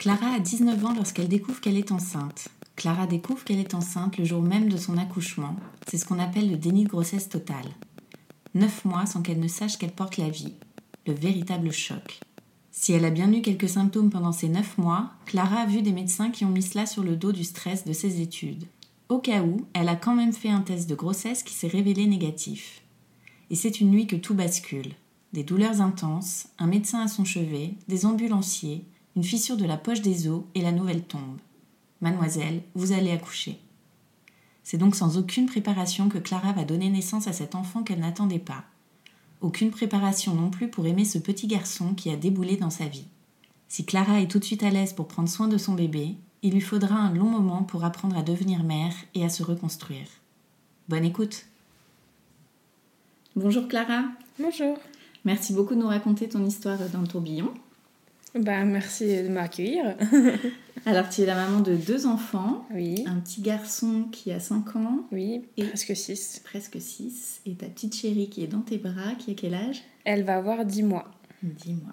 Clara a 19 ans lorsqu'elle découvre qu'elle est enceinte. Clara découvre qu'elle est enceinte le jour même de son accouchement. C'est ce qu'on appelle le déni de grossesse totale. Neuf mois sans qu'elle ne sache qu'elle porte la vie. Le véritable choc. Si elle a bien eu quelques symptômes pendant ces neuf mois, Clara a vu des médecins qui ont mis cela sur le dos du stress de ses études. Au cas où, elle a quand même fait un test de grossesse qui s'est révélé négatif. Et c'est une nuit que tout bascule. Des douleurs intenses, un médecin à son chevet, des ambulanciers, une fissure de la poche des os et la nouvelle tombe. Mademoiselle, vous allez accoucher. C'est donc sans aucune préparation que Clara va donner naissance à cet enfant qu'elle n'attendait pas. Aucune préparation non plus pour aimer ce petit garçon qui a déboulé dans sa vie. Si Clara est tout de suite à l'aise pour prendre soin de son bébé, il lui faudra un long moment pour apprendre à devenir mère et à se reconstruire. Bonne écoute. Bonjour Clara. Bonjour. Merci beaucoup de nous raconter ton histoire dans le tourbillon. Bah, merci de m'accueillir. Alors, tu es la maman de deux enfants. Oui. Un petit garçon qui a 5 ans. Oui, Et- presque 6. Presque 6. Et ta petite chérie qui est dans tes bras, qui a quel âge? Elle va avoir 10 mois. Dis-moi.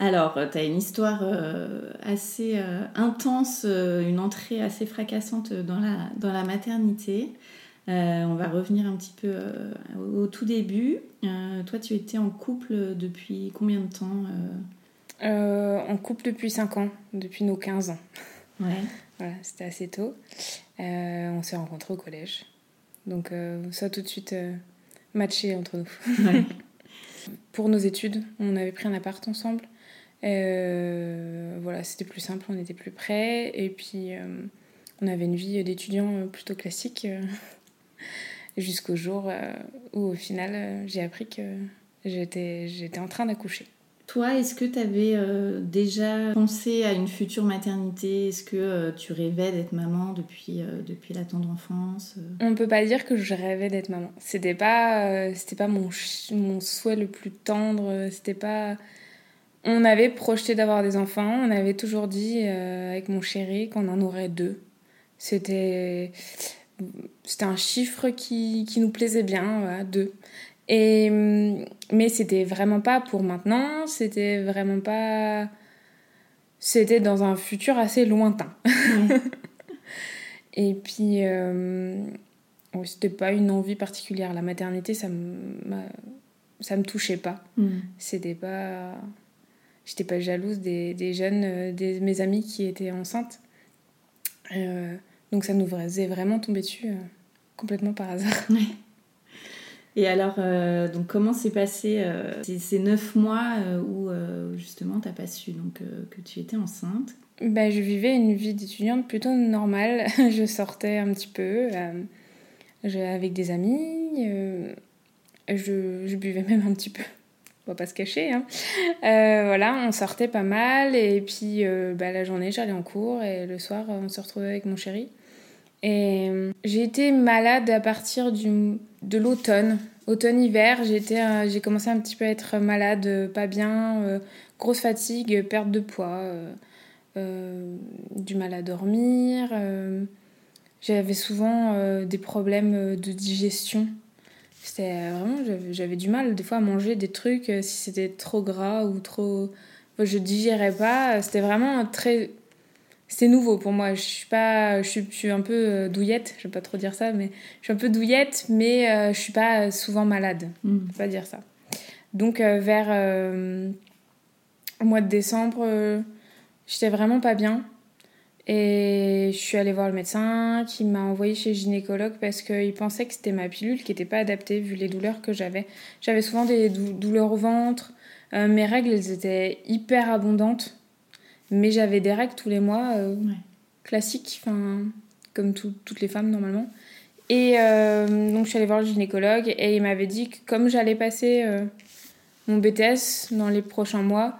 Alors, tu as une histoire euh, assez euh, intense, euh, une entrée assez fracassante dans la, dans la maternité. Euh, on va revenir un petit peu euh, au, au tout début. Euh, toi, tu étais en couple depuis combien de temps euh Euh, on couple depuis 5 ans, depuis nos 15 ans. Ouais. Voilà, c'était assez tôt. Euh, on s'est rencontrés au collège. Donc euh, ça a tout de suite matché entre nous. Ouais. Pour nos études, on avait pris un appart ensemble. Voilà, c'était plus simple, on était plus près. Et puis, on avait une vie d'étudiant plutôt classique. Jusqu'au jour où, au final, j'ai appris que j'étais j'étais en train d'accoucher. Toi, est-ce que tu avais déjà pensé à une future maternité? Est-ce que euh, tu rêvais d'être maman depuis, euh, la tendre enfance euh? On peut pas dire que je rêvais d'être maman. C'était pas, euh, c'était pas mon, souhait le plus tendre. euh, C'était pas. On avait projeté d'avoir des enfants. On avait toujours dit euh, avec mon chéri qu'on en aurait deux. C'était, c'était un chiffre qui, qui nous plaisait bien, voilà, deux. Et hum, mais c'était vraiment pas pour maintenant. C'était vraiment pas. C'était dans un futur assez lointain. Et puis, euh, c'était pas une envie particulière. La maternité, ça me, ça me touchait pas. Hmm. C'était pas. J'étais pas jalouse des, des jeunes, euh, des, mes amis qui étaient enceintes. Euh, donc ça nous faisait vraiment tomber dessus euh, complètement par hasard. Et alors, euh, donc comment s'est passé euh, ces, neuf mois euh, où justement t'as pas su donc, que tu étais enceinte? Bah, je vivais une vie d'étudiante plutôt normale. je sortais un petit peu avec des amis. je, buvais même un petit peu. On va pas se cacher. Hein. Voilà, on sortait pas mal. Et puis bah, la journée, j'allais en cours. Et le soir, on se retrouvait avec mon chéri. Et euh, j'ai été malade à partir du, de l'automne. Automne-hiver, euh, j'ai commencé un petit peu à être malade, euh, pas bien, grosse fatigue, perte de poids. du mal à dormir. j'avais souvent des problèmes de digestion. C'était vraiment, j'avais- du mal des fois à manger des trucs si c'était trop gras ou trop. Je digérais pas. C'était vraiment très. C'est nouveau pour moi. Je suis pas, je suis, je suis un peu euh, douillette. Je vais pas trop dire ça, mais je suis un peu douillette, mais euh, je suis pas souvent malade. Hmm. On peut pas dire ça. Donc euh, vers euh, au mois de décembre, euh, j'étais vraiment pas bien. Et je suis allée voir le médecin qui m'a envoyée chez le gynécologue parce qu'il pensait que c'était ma pilule qui n'était pas adaptée vu les douleurs que j'avais. J'avais souvent des dou- douleurs au ventre. Euh, mes règles, elles étaient hyper abondantes. Mais j'avais des règles tous les mois, euh, Ouais. classiques, enfin, comme tout- toutes les femmes normalement. Et euh, donc je suis allée voir le gynécologue et il m'avait dit que comme j'allais passer euh, mon BTS dans les prochains mois,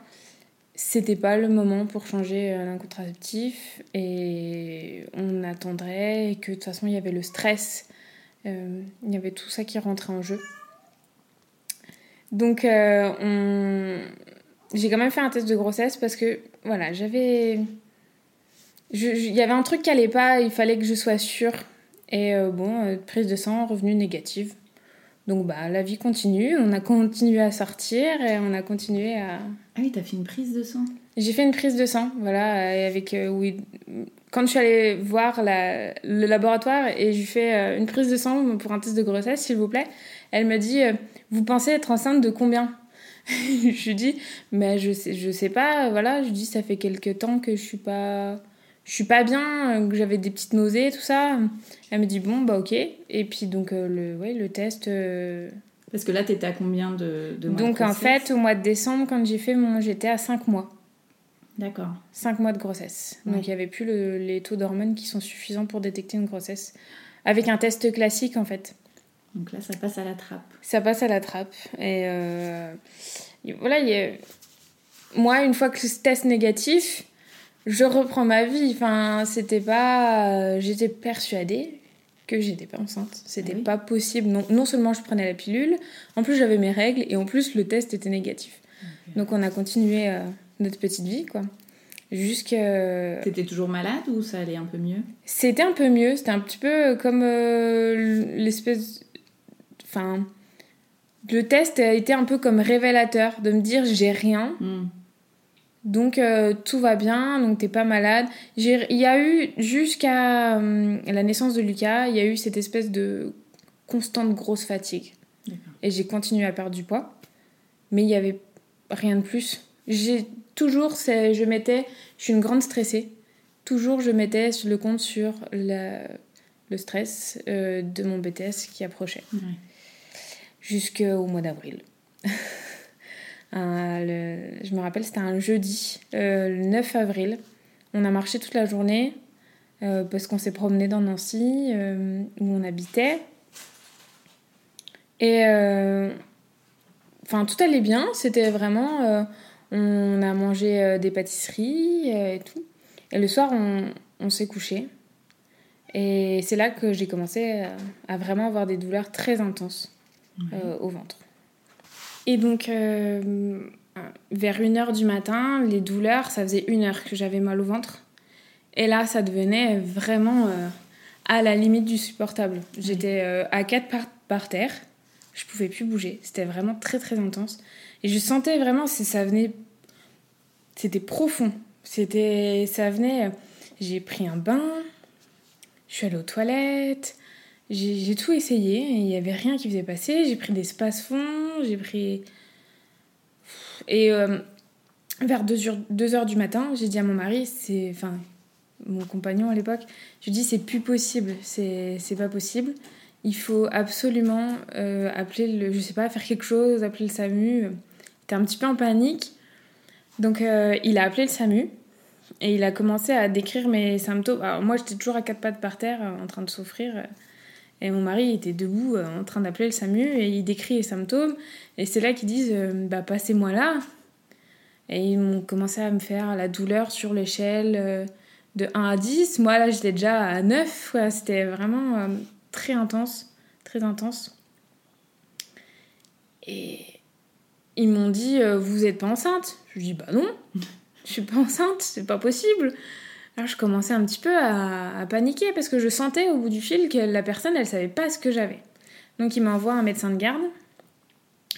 c'était pas le moment pour changer un contraceptif et on attendrait et que de toute façon il y avait le stress, il y avait tout ça qui rentrait en jeu. Donc on... j'ai quand même fait un test de grossesse parce que voilà, j'avais il y avait un truc qui allait pas, il fallait que je sois sûre. Et euh, bon, euh, prise de sang, revenu négative. Donc bah la vie continue, on a continué à sortir et on a continué à... Ah oui, t'as fait une prise de sang J'ai fait une prise de sang, voilà, et avec... Euh, oui, quand je suis allée voir la, le laboratoire et j'ai fait une prise de sang pour un test de grossesse, s'il vous plaît, elle me dit, vous pensez être enceinte de combien? Je lui dis, mais je sais, je sais pas, voilà, je lui dis, ça fait quelques temps que je suis pas je suis pas bien, euh, que j'avais des petites nausées, tout ça. Elle me dit bon, bah ok. Et puis donc euh, le, ouais, le test. Euh, Parce que là, t'étais à combien de, de mois Donc en fait, au mois de décembre, quand j'ai fait mon. J'étais à 5 mois. D'accord. 5 mois de grossesse. Donc il n'y avait plus les taux d'hormones qui sont suffisants pour détecter une grossesse. Avec un test classique en fait. Donc là, ça passe à la trappe. Ça passe à la trappe. Et voilà, y a... moi, une fois que ce test négatif, je reprends ma vie. Enfin, c'était pas. J'étais persuadée que j'étais pas enceinte. C'était ah pas possible. Non, non seulement je prenais la pilule, en plus j'avais mes règles et en plus le test était négatif. Donc on a continué euh, notre petite vie, quoi. Jusque. T'étais toujours malade ou ça allait un peu mieux? C'était un peu mieux. C'était un petit peu comme euh, l'espèce. Enfin. Le test a été un peu comme révélateur de me dire j'ai rien. Hmm. Donc euh, tout va bien, donc t'es pas malade. Il y a eu jusqu'à euh, la naissance de Lucas, il y a eu cette espèce de constante grosse fatigue. Et j'ai continué à perdre du poids, mais il y avait rien de plus. J'ai toujours, je mettais, je suis une grande stressée. Toujours, je mettais le compte sur le stress euh, de mon BTS qui approchait. Jusqu'au mois d'avril. je me rappelle, c'était un jeudi, euh, le 9 avril. On a marché toute la journée euh, parce qu'on s'est promené dans Nancy, euh, où on habitait. Et enfin, tout allait bien. C'était vraiment. on a mangé des pâtisseries et tout. Et le soir, on, s'est couché. Et c'est là que j'ai commencé à, vraiment avoir des douleurs très intenses au ventre. Et donc, euh, vers 1h du matin, les douleurs, ça faisait une heure que j'avais mal au ventre. Et là, ça devenait vraiment euh, à la limite du supportable. J'étais euh, à quatre par, par, terre, je pouvais plus bouger. C'était vraiment très très intense. Et je sentais vraiment, ça venait. C'était profond. C'était, ça venait. J'ai pris un bain, je suis allée aux toilettes, j'ai tout essayé il n'y avait rien qui faisait passer. J'ai pris des space-fonds, j'ai pris. Et euh, vers 2 heures, du matin, j'ai dit à mon mari, c'est. Enfin, mon compagnon à l'époque, je lui dis c'est plus possible, c'est pas possible. Il faut absolument euh, appeler le. Je sais pas, faire quelque chose, appeler le SAMU. Était un petit peu en panique. Donc euh, il a appelé le SAMU et il a commencé à décrire mes symptômes. Alors moi j'étais toujours à quatre pattes par terre en train de souffrir. Et mon mari était debout euh, en train d'appeler le SAMU et il décrit les symptômes. Et c'est là qu'ils disent euh, Bah, passez-moi là. Et ils m'ont commencé à me faire la douleur sur l'échelle euh, de 1 à 10. Moi, là, j'étais déjà à 9. C'était vraiment très intense. Très intense. Et ils m'ont dit Vous n'êtes pas enceinte Je dis Bah non, je suis pas enceinte, c'est pas possible. Alors je commençais un petit peu à, paniquer parce que je sentais au bout du fil que la personne, elle savait pas ce que j'avais. Donc il m'envoie un médecin de garde.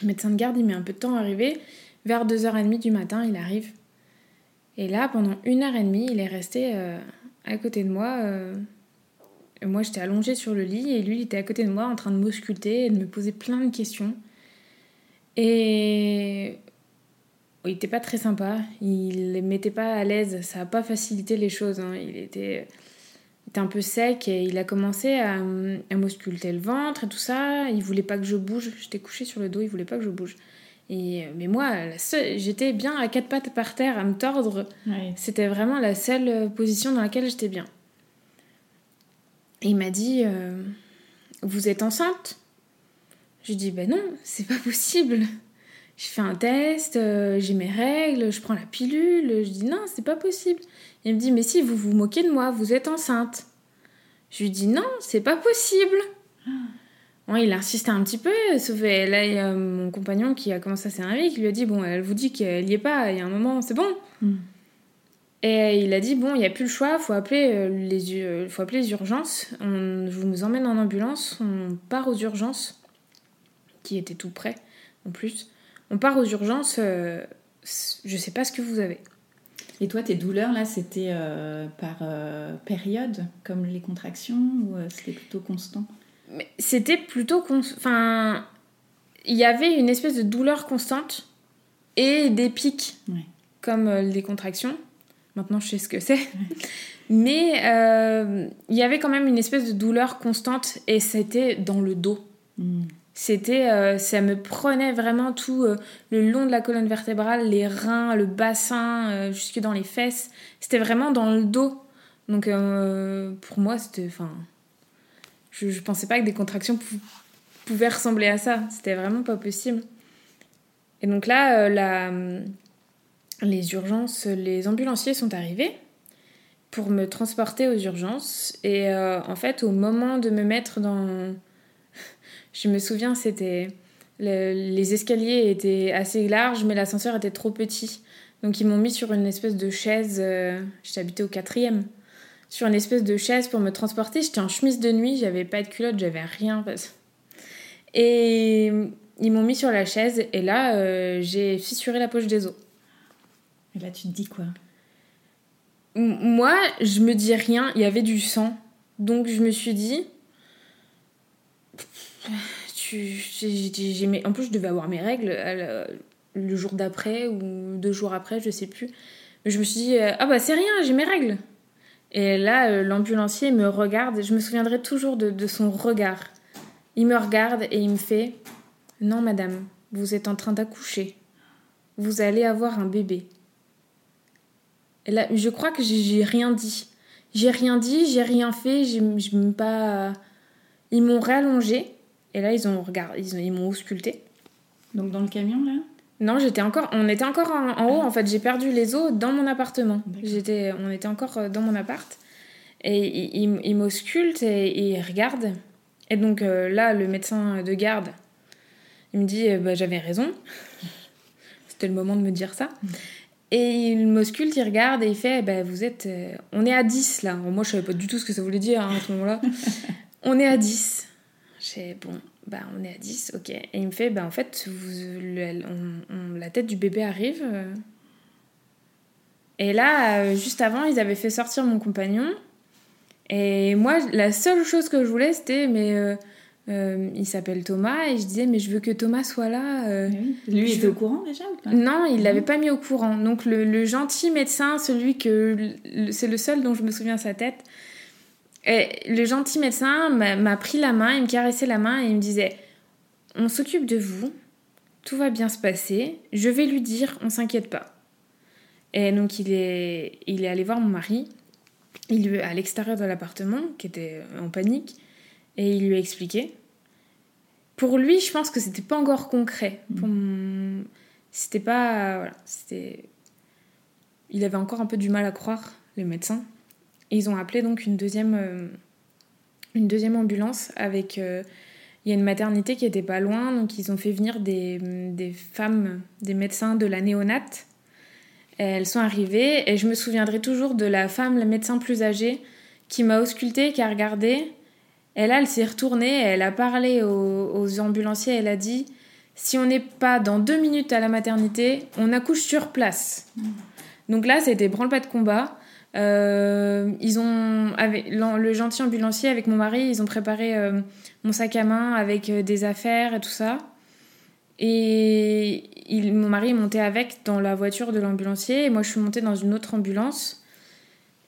Le médecin de garde, il met un peu de temps à arriver. Vers 2h30 du matin, il arrive. Et là, pendant une heure et demie, il est resté euh, à côté de moi. Euh, moi, j'étais allongée sur le lit et lui, il était à côté de moi en train de m'ausculter et de me poser plein de questions. Et il n'était pas très sympa, il ne mettait pas à l'aise, ça n'a pas facilité les choses. Hein. Il était, était, un peu sec et il a commencé à, à m'ausculter le ventre et tout ça. Il voulait pas que je bouge, j'étais couchée sur le dos, il voulait pas que je bouge. Et, mais moi, j'étais bien à quatre pattes par terre à me tordre. C'était vraiment la seule position dans laquelle j'étais bien. Et il m'a dit euh, Vous êtes enceinte? Je lui dis Ben non, c'est pas possible. Je fais un test, euh, j'ai mes règles, je prends la pilule. Je dis non, c'est pas possible. Il me dit mais si, vous vous moquez de moi, vous êtes enceinte. Je lui dis non, c'est pas possible. Bon, il insisté un petit peu, sauf que là, il y a mon compagnon qui a commencé à s'énerver, qui lui a dit Bon, elle vous dit qu'elle y est pas, il y a un moment, c'est bon. Mm. Et il a dit Bon, il n'y a plus le choix, faut appeler euh, les, u- faut appeler les urgences. On, je vous emmène en ambulance, on part aux urgences, qui étaient tout près en plus. On part aux urgences, euh, je sais pas ce que vous avez. Et toi, tes douleurs, là, c'était euh, par euh, période, comme les contractions, ou euh, c'était plutôt constant? C'était plutôt. Enfin. Il y avait une espèce de douleur constante et des pics, Ouais. comme les contractions. Maintenant, je sais ce que c'est. Mais il y avait quand même une espèce de douleur constante et c'était dans le dos. Mm. C'était, euh, ça me prenait vraiment tout euh, le long de la colonne vertébrale, les reins, le bassin, euh, jusque dans les fesses. C'était vraiment dans le dos. Donc pour moi, c'était, enfin, je, je pensais pas que des contractions pou- pouvaient ressembler à ça. C'était vraiment pas possible. Et donc là, la, les urgences, les ambulanciers sont arrivés pour me transporter aux urgences. Et en fait, au moment de me mettre dans je me souviens, c'était. le- les escaliers étaient assez larges, mais l'ascenseur était trop petit. Donc ils m'ont mis sur une espèce de chaise. euh, J'étais habitée au quatrième. Sur une espèce de chaise pour me transporter. J'étais en chemise de nuit, j'avais pas de culotte, j'avais rien. parce- Et ils m'ont mis sur la chaise, et là, euh, j'ai fissuré la poche des os. Et là, tu te dis quoi? M- Moi, je me dis rien, il y avait du sang. Donc je me suis dit. Tu, en plus, je devais avoir mes règles euh, le, jour d'après ou deux jours après, je sais plus. Mais je me suis dit, euh, ah bah c'est rien, j'ai mes règles. Et là, euh, l'ambulancier me regarde, je me souviendrai toujours de, son regard. Il me regarde et il me fait, non madame, vous êtes en train d'accoucher. Vous allez avoir un bébé. Et là, je crois que j'ai- rien dit. J'ai rien dit, j'ai rien fait, j'ai pas. Ils m'ont réallongé et là ils ont regardé, ils ont- ils m'ont ausculté. Donc dans le camion, là? Non, j'étais encore, on était encore en, en haut en fait. J'ai perdu les os dans mon appartement. J'étais, on était encore euh, dans mon appart et ils il, il m'auscultent et, et ils regardent. Et donc euh, là, le médecin de garde, il me dit, euh, bah, j'avais raison. C'était le moment de me dire ça. Et il m'ausculte, il regarde et il fait, bah, vous êtes, euh, on est à 10 là. Moi, je savais pas du tout ce que ça voulait dire hein, à ce moment-là. on est à 10. J'ai bon, bah on est à 10, ok. Et il me fait, bah en fait, vous, le- on- on- la tête du bébé arrive. euh. Et là, euh, juste avant, ils avaient fait sortir mon compagnon. Et moi, la seule chose que je voulais, c'était, mais euh, euh, il s'appelle Thomas, et je disais, mais je veux que Thomas soit là. euh. Oui. Lui, il était au courant déjà ou pas? Non, il l'avait pas mis au courant. Donc le, le gentil médecin, celui que c'est le seul dont je me souviens sa tête. Et le gentil médecin m'a pris la main, il me caressait la main et il me disait "On s'occupe de vous, tout va bien se passer. Je vais lui dire, on s'inquiète pas." Et donc il est il est allé voir mon mari. Il lui à l'extérieur de l'appartement, qui était en panique, et il lui a expliqué. Pour lui, je pense que c'était pas encore concret. Mon- c'était pas voilà c'était il avait encore un peu du mal à croire les médecins et ils ont appelé donc une deuxième euh, une deuxième ambulance avec euh, il y a une maternité qui était pas loin donc ils ont fait venir des, des femmes des médecins de la néonate elles sont arrivées et je me souviendrai toujours de la femme la médecin plus âgée qui m'a auscultée qui a regardé et là elle s'est retournée elle a parlé aux, aux ambulanciers elle a dit si on n'est pas dans deux minutes à la maternité, on accouche sur place. Donc là, c'était branle-pas de combat. Euh, ils ont, avec, le gentil ambulancier avec mon mari, ils ont préparé euh, mon sac à main avec euh, des affaires et tout ça. Et il, mon mari est monté avec dans la voiture de l'ambulancier et moi je suis montée dans une autre ambulance.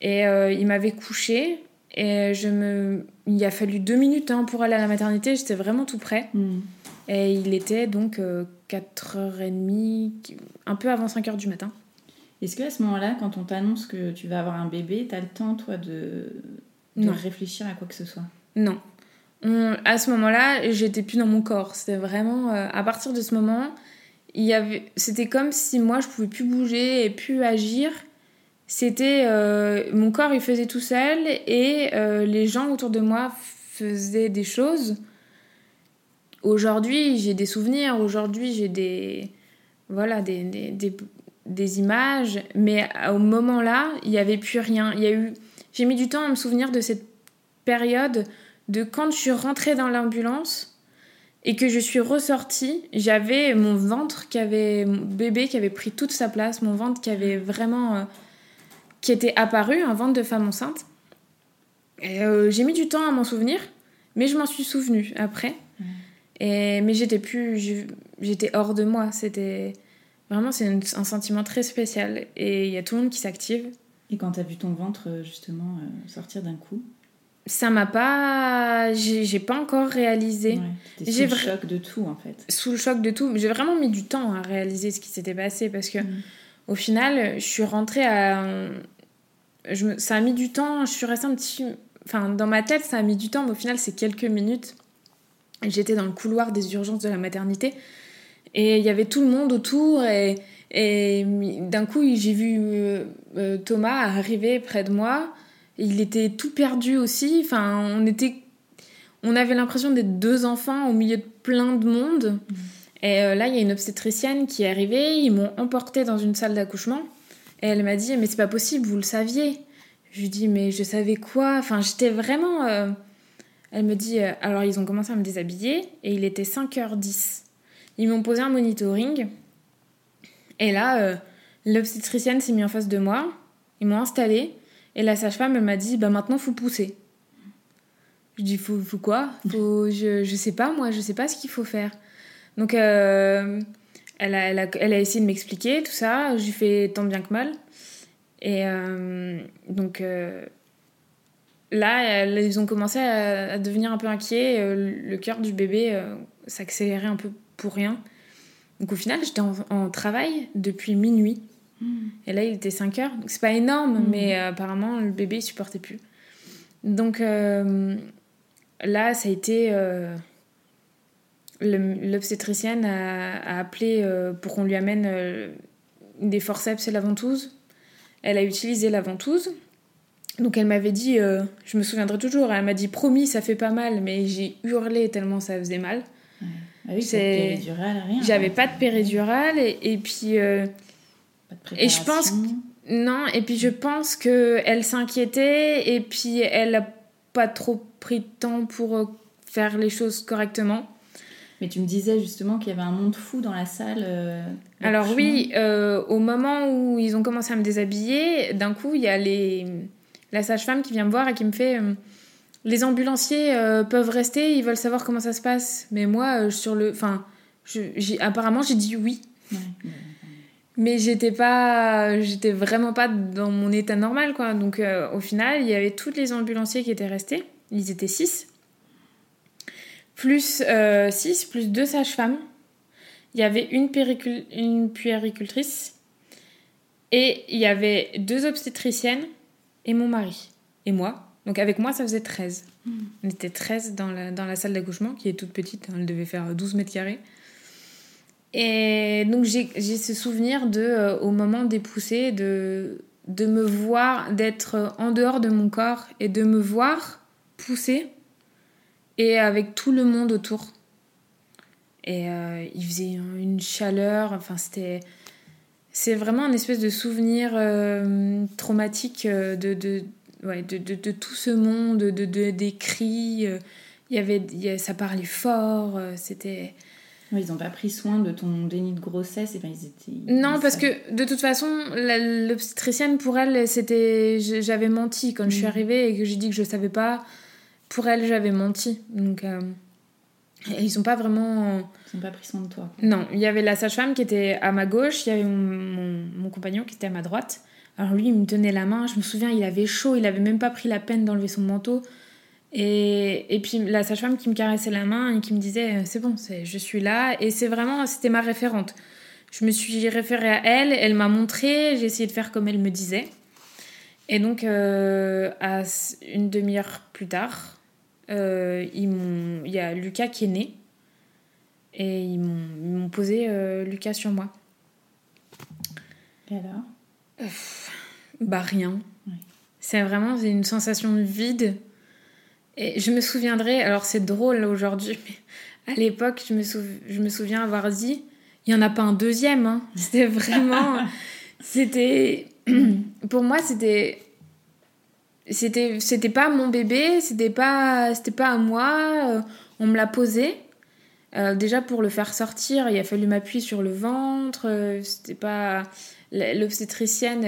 Et euh, il m'avait couché et je me, il a fallu deux minutes hein, pour aller à la maternité. J'étais vraiment tout près. Mm. Et il était donc euh, 4h30, un peu avant 5h du matin. Est-ce que à ce moment-là, quand on t'annonce que tu vas avoir un bébé, t'as le temps, toi, de, de réfléchir à quoi que ce soit? Non. On- à ce moment-là, j'étais plus dans mon corps. C'était vraiment. euh, à partir de ce moment, il y avait, c'était comme si moi je pouvais plus bouger et plus agir. C'était euh, mon corps il faisait tout seul et euh, les gens autour de moi faisaient des choses. Aujourd'hui j'ai des souvenirs, aujourd'hui j'ai des voilà des, des, des, des, images, mais au moment là il n'y avait plus rien. Il y a eu, j'ai mis du temps à me souvenir de cette période de quand je suis rentrée dans l'ambulance et que je suis ressortie, j'avais mon ventre qui avait mon bébé qui avait pris toute sa place, mon ventre qui avait vraiment euh, qui était apparu, un ventre de femme enceinte. Euh, j'ai mis du temps à m'en souvenir, mais je m'en suis souvenue après. Mmh. Et mais j'étais plus j'étais hors de moi, c'était vraiment c'est un sentiment très spécial. Et il y a tout le monde qui s'active. Et quand tu as vu ton ventre justement euh, sortir d'un coup? Ça m'a pas j'ai pas encore réalisé. Ouais, sous le choc de tout en fait. Sous le choc de tout. J'ai vraiment mis du temps à réaliser ce qui s'était passé parce que mm. au final je suis rentrée à je me... ça a mis du temps. Je suis restée un petit enfin dans ma tête ça a mis du temps mais au final c'est quelques minutes. J'étais dans le couloir des urgences de la maternité et il y avait tout le monde autour et, et d'un coup j'ai vu euh, euh, Thomas arriver près de moi il était tout perdu aussi. Enfin, on était, on avait l'impression d'être deux enfants au milieu de plein de monde. Mm. Et euh, là, il y a une obstétricienne qui est arrivée. Ils m'ont emporté dans une salle d'accouchement. Et elle m'a dit, mais c'est pas possible, vous le saviez. Je lui dis, mais je savais quoi? Enfin, j'étais vraiment. Euh, elle me dit, alors ils ont commencé à me déshabiller et il était 5h10. Ils m'ont posé un monitoring. Et là, l'obstétricienne s'est mise en face de moi. Ils m'ont installée. Et la sage-femme, m'a dit, bah maintenant, faut pousser. Je dis, faut, faut quoi? Faut, je, je sais pas, moi, je sais pas ce qu'il faut faire. Donc, euh, elle, a, elle, a, elle, a, essayé de m'expliquer tout ça. J'ai fait tant bien que mal. Et euh, donc, euh, là, ils ont commencé à, devenir un peu inquiets. Le cœur du bébé s'accélérait un peu pour rien. Donc, au final, j'étais en, en travail depuis minuit. Et là, il était 5 heures. Donc, c'est pas énorme, mm. mais euh, apparemment, le bébé, il supportait plus. Donc, euh, là, ça a été. Euh, L'obstétricienne a, a, appelé pour qu'on lui amène des forceps et la ventouse. Elle a utilisé la ventouse. Donc, elle m'avait dit, je me souviendrai toujours, elle m'a dit promis, ça fait pas mal, mais j'ai hurlé tellement ça faisait mal. Ah oui, c'est J'avais pas de péridurale et, et puis et je pense non et puis je pense que elle s'inquiétait et puis elle a pas trop pris de temps pour euh, faire les choses correctement. Mais tu me disais justement qu'il y avait un monde fou dans la salle. Euh, Alors oui, euh, au moment où ils ont commencé à me déshabiller, d'un coup il y a les la sage-femme qui vient me voir et qui me fait les ambulanciers peuvent rester, ils veulent savoir comment ça se passe. Mais moi sur le, enfin, apparemment j'ai dit oui. Ouais. Mais j'étais pas, j'étais vraiment pas dans mon état normal, quoi. Donc, euh, au final, il y avait tous les ambulanciers qui étaient restés. Ils étaient six. Plus euh, six, plus deux sages-femmes. Il y avait une, péricul... une puéricultrice. Et il y avait deux obstétriciennes et mon mari. Et moi. Donc, avec moi, ça faisait 13. Mmh. On était 13 dans la, dans la salle d'accouchement, qui est toute petite. Elle devait faire 12 mètres carrés. Et donc j'ai ce souvenir de, euh, au moment des poussées, de, de me voir, d'être en dehors de mon corps et de me voir pousser et avec tout le monde autour. Et euh, il faisait une chaleur, enfin c'était... C'est vraiment un espèce de souvenir euh, traumatique euh, de, de, ouais, de, de, de, tout ce monde, de, de, des cris. Il y avait, y ça parlait fort, c'était ils n'ont pas pris soin de ton déni de grossesse. Et ben, ils étaient, non, ils parce que de toute façon, l'obstétricienne, pour elle, c'était j'avais menti quand mmh. je suis mm. arrivée et que j'ai dit que je ne savais pas. Pour elle, j'avais menti. Donc, euh, ils n'ont pas vraiment. Ils n'ont pas pris soin de toi. Non, il y avait la sage-femme qui était à ma gauche, il y avait mon, mon, mon, compagnon qui était à ma droite. Alors lui, il me tenait la main. Je me souviens, il avait chaud, il avait même pas pris la peine d'enlever son manteau. Et, et puis la sage-femme qui me caressait la main et qui me disait c'est bon, je suis là. Et c'est vraiment, c'était ma référente. Je me suis référée à elle, elle m'a montré, j'ai essayé de faire comme elle me disait. Et donc, euh, à une demi-heure plus tard, euh, il y a Lucas qui est né. Et ils m'ont posé euh, Lucas sur moi. Et alors? Bah rien. C'est vraiment une sensation de vide. Et je me souviendrai, alors c'est drôle aujourd'hui, mais à l'époque, je, me je me souviens avoir dit, il n'y en a pas un deuxième. Hein. C'était vraiment... c'était... Pour moi, c'était... C'était, c'était pas mon bébé, c'était pas, c'était pas à moi. On me l'a posé. Euh, déjà pour le faire sortir, il a fallu m'appuyer sur le ventre. Euh, c'était pas l'obstétricienne.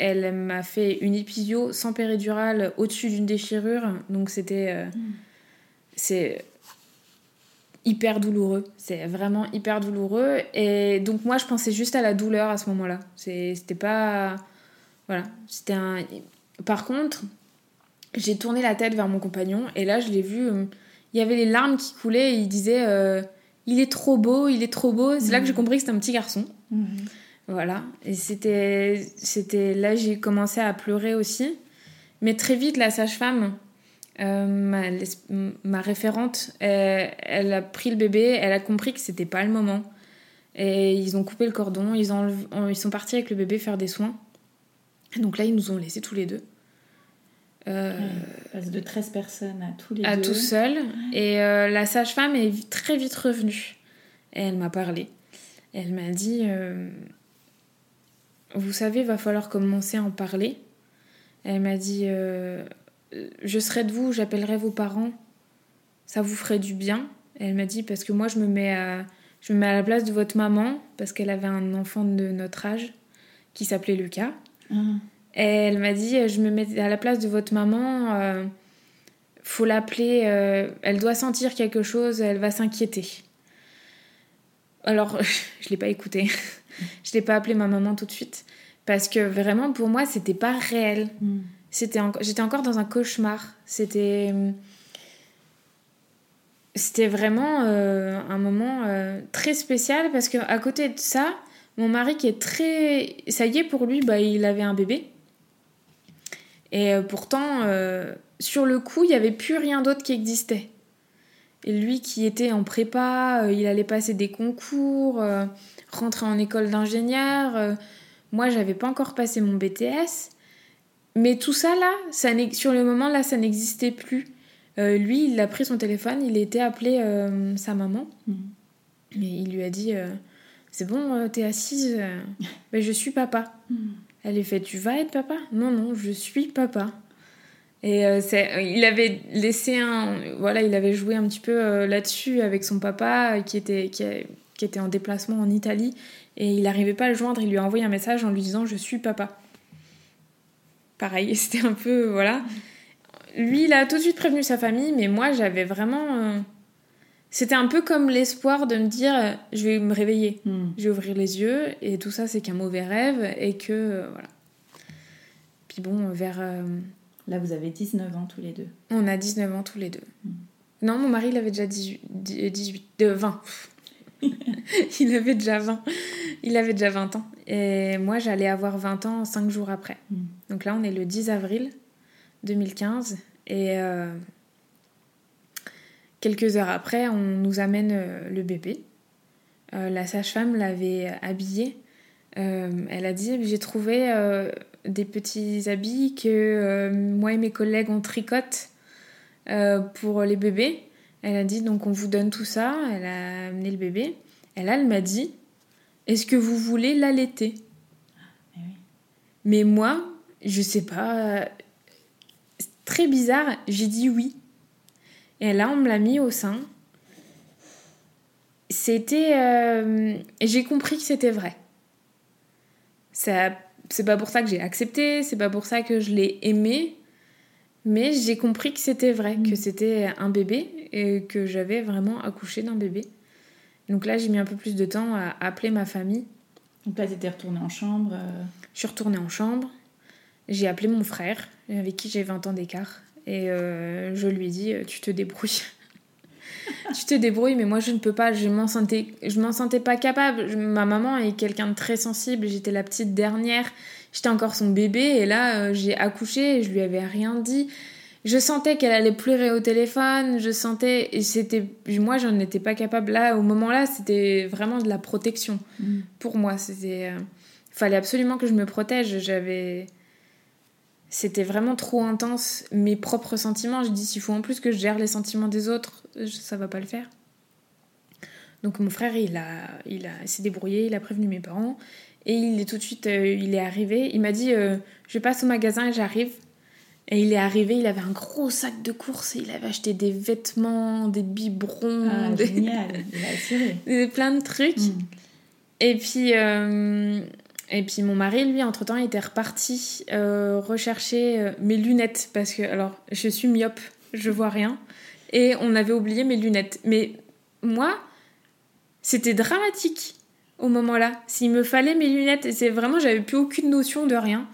Euh, elle m'a fait une épisio sans péridurale au-dessus d'une déchirure, donc c'était mm. c'est hyper douloureux. C'est vraiment hyper douloureux. Et donc moi, je pensais juste à la douleur à ce moment-là. C'était pas voilà, c'était un. Par contre, j'ai tourné la tête vers mon compagnon et là, je l'ai vu il y avait les larmes qui coulaient et il disait euh, il est trop beau, il est trop beau. C'est là que j'ai mhm. compris que c'était un petit garçon. Mhm. Voilà. Et c'était, c'était là j'ai commencé à pleurer aussi. Mais très vite, la sage-femme, euh, ma, référente, elle, a pris le bébé, elle a compris que c'était pas le moment. Et ils ont coupé le cordon, ils, ont, ils sont partis avec le bébé faire des soins. donc là, ils nous ont laissés tous les deux. Euh, passe de 13 personnes à tous les à deux. tout seul. Et euh, la sage-femme est très vite revenue. Et elle m'a parlé. Elle m'a dit euh, Vous savez, il va falloir commencer à en parler. Elle m'a dit Je serai de vous, j'appellerai vos parents. Ça vous ferait du bien. elle m'a dit Parce que moi, je me mets à, je me mets à la place de votre maman, parce qu'elle avait un enfant de notre âge qui s'appelait Lucas. Ah elle m'a dit Je me mets à la place de votre maman, euh, faut l'appeler, euh, elle doit sentir quelque chose, elle va s'inquiéter. Alors, je ne l'ai pas écouté. Je l'ai pas appelé ma maman tout de suite. Parce que vraiment, pour moi, c'était pas réel. Mm. C'était J'étais encore dans un cauchemar. C'était. C'était vraiment euh, un moment très spécial parce qu'à côté de ça, mon mari qui est très. Ça y est, pour lui, bah, il avait un bébé. Et euh, pourtant, euh, sur le coup, il n'y avait plus rien d'autre qui existait. Et lui qui était en prépa, euh, il allait passer des concours, rentrer en école d'ingénieur. moi, j'avais pas encore passé mon BTS. Mais tout ça là, ça sur le moment là, ça n'existait plus. lui, il a pris son téléphone, il était appelé sa maman. Mmh. Et il lui a dit C'est bon, t'es assise ben, Je suis papa. Mmh. Elle lui fait Tu vas être papa? Non, non, je suis papa. Et euh, euh, il avait laissé un. Voilà, il avait joué un petit peu euh, là-dessus avec son papa qui était, qui, qui, était en déplacement en Italie. Et il n'arrivait pas à le joindre. Il lui a envoyé un message en lui disant Je suis papa. Pareil, c'était un peu. Voilà. Lui, il a tout de suite prévenu sa famille, mais moi, j'avais vraiment. C'était un peu comme l'espoir de me dire euh, je vais me réveiller, hmm. je vais ouvrir les yeux et tout ça c'est qu'un mauvais rêve et que euh, voilà. Puis bon, vers. Euh, Là vous avez 19 ans tous les deux. On a 19 ans tous les deux. Hmm. Non, mon mari il avait déjà 18, 18 20. il avait déjà 20. Il avait déjà 20 ans. Et moi j'allais avoir 20 ans 5 jours après. Hmm. Donc là on est le 10 avril 2015 et. Quelques heures après, on nous amène euh, le bébé. Euh, la sage-femme l'avait habillé. Euh, elle a dit J'ai trouvé des petits habits que moi et mes collègues on tricote pour les bébés. Elle a dit Donc on vous donne tout ça. Elle a amené le bébé. Et là, elle m'a dit Est-ce que vous voulez l'allaiter? Ah, Mais moi, je sais pas. Très bizarre, j'ai dit oui. Et là, on me l'a mis au sein. C'était. Euh, j'ai compris que c'était vrai. Ça, c'est pas pour ça que j'ai accepté, c'est pas pour ça que je l'ai aimé, mais j'ai compris que c'était vrai, que mm. c'était un bébé et que j'avais vraiment accouché d'un bébé. Donc là, j'ai mis un peu plus de temps à appeler ma famille. Donc là, tu étais retournée en chambre euh Je suis retournée en chambre. J'ai appelé mon frère, avec qui j'ai 20 ans d'écart. Et euh, je lui ai dit, euh, tu te débrouilles. tu te débrouilles, mais moi je ne peux pas, je m'en sentais, je m'en sentais pas capable. ma maman est quelqu'un de très sensible, j'étais la petite dernière, j'étais encore son bébé, et là euh, j'ai accouché, et je lui avais rien dit. je sentais qu'elle allait pleurer au téléphone, je sentais et c'était moi j'en étais pas capable là au moment là, c'était vraiment de la protection Mm. pour moi, c'était euh, fallait absolument que je me protège, j'avais c'était vraiment trop intense mes propres sentiments, je dis s'il faut en plus que je gère les sentiments des autres, ça va pas le faire. Donc mon frère, il a il a s'est débrouillé, il a prévenu mes parents et il est tout de suite euh, il est arrivé, il m'a dit euh, je passe au magasin et j'arrive. Et il est arrivé, il avait un gros sac de courses, et il avait acheté des vêtements, des biberons, Ah, des- génial, il a plein de trucs. Mm. Et puis, euh, et puis mon mari, lui, entre-temps, il était reparti rechercher mes lunettes. Parce que, alors, je suis myope, je vois rien. Et on avait oublié mes lunettes. Mais moi, c'était dramatique au moment-là. S'il me fallait mes lunettes, et c'est vraiment, j'avais plus aucune notion de rien.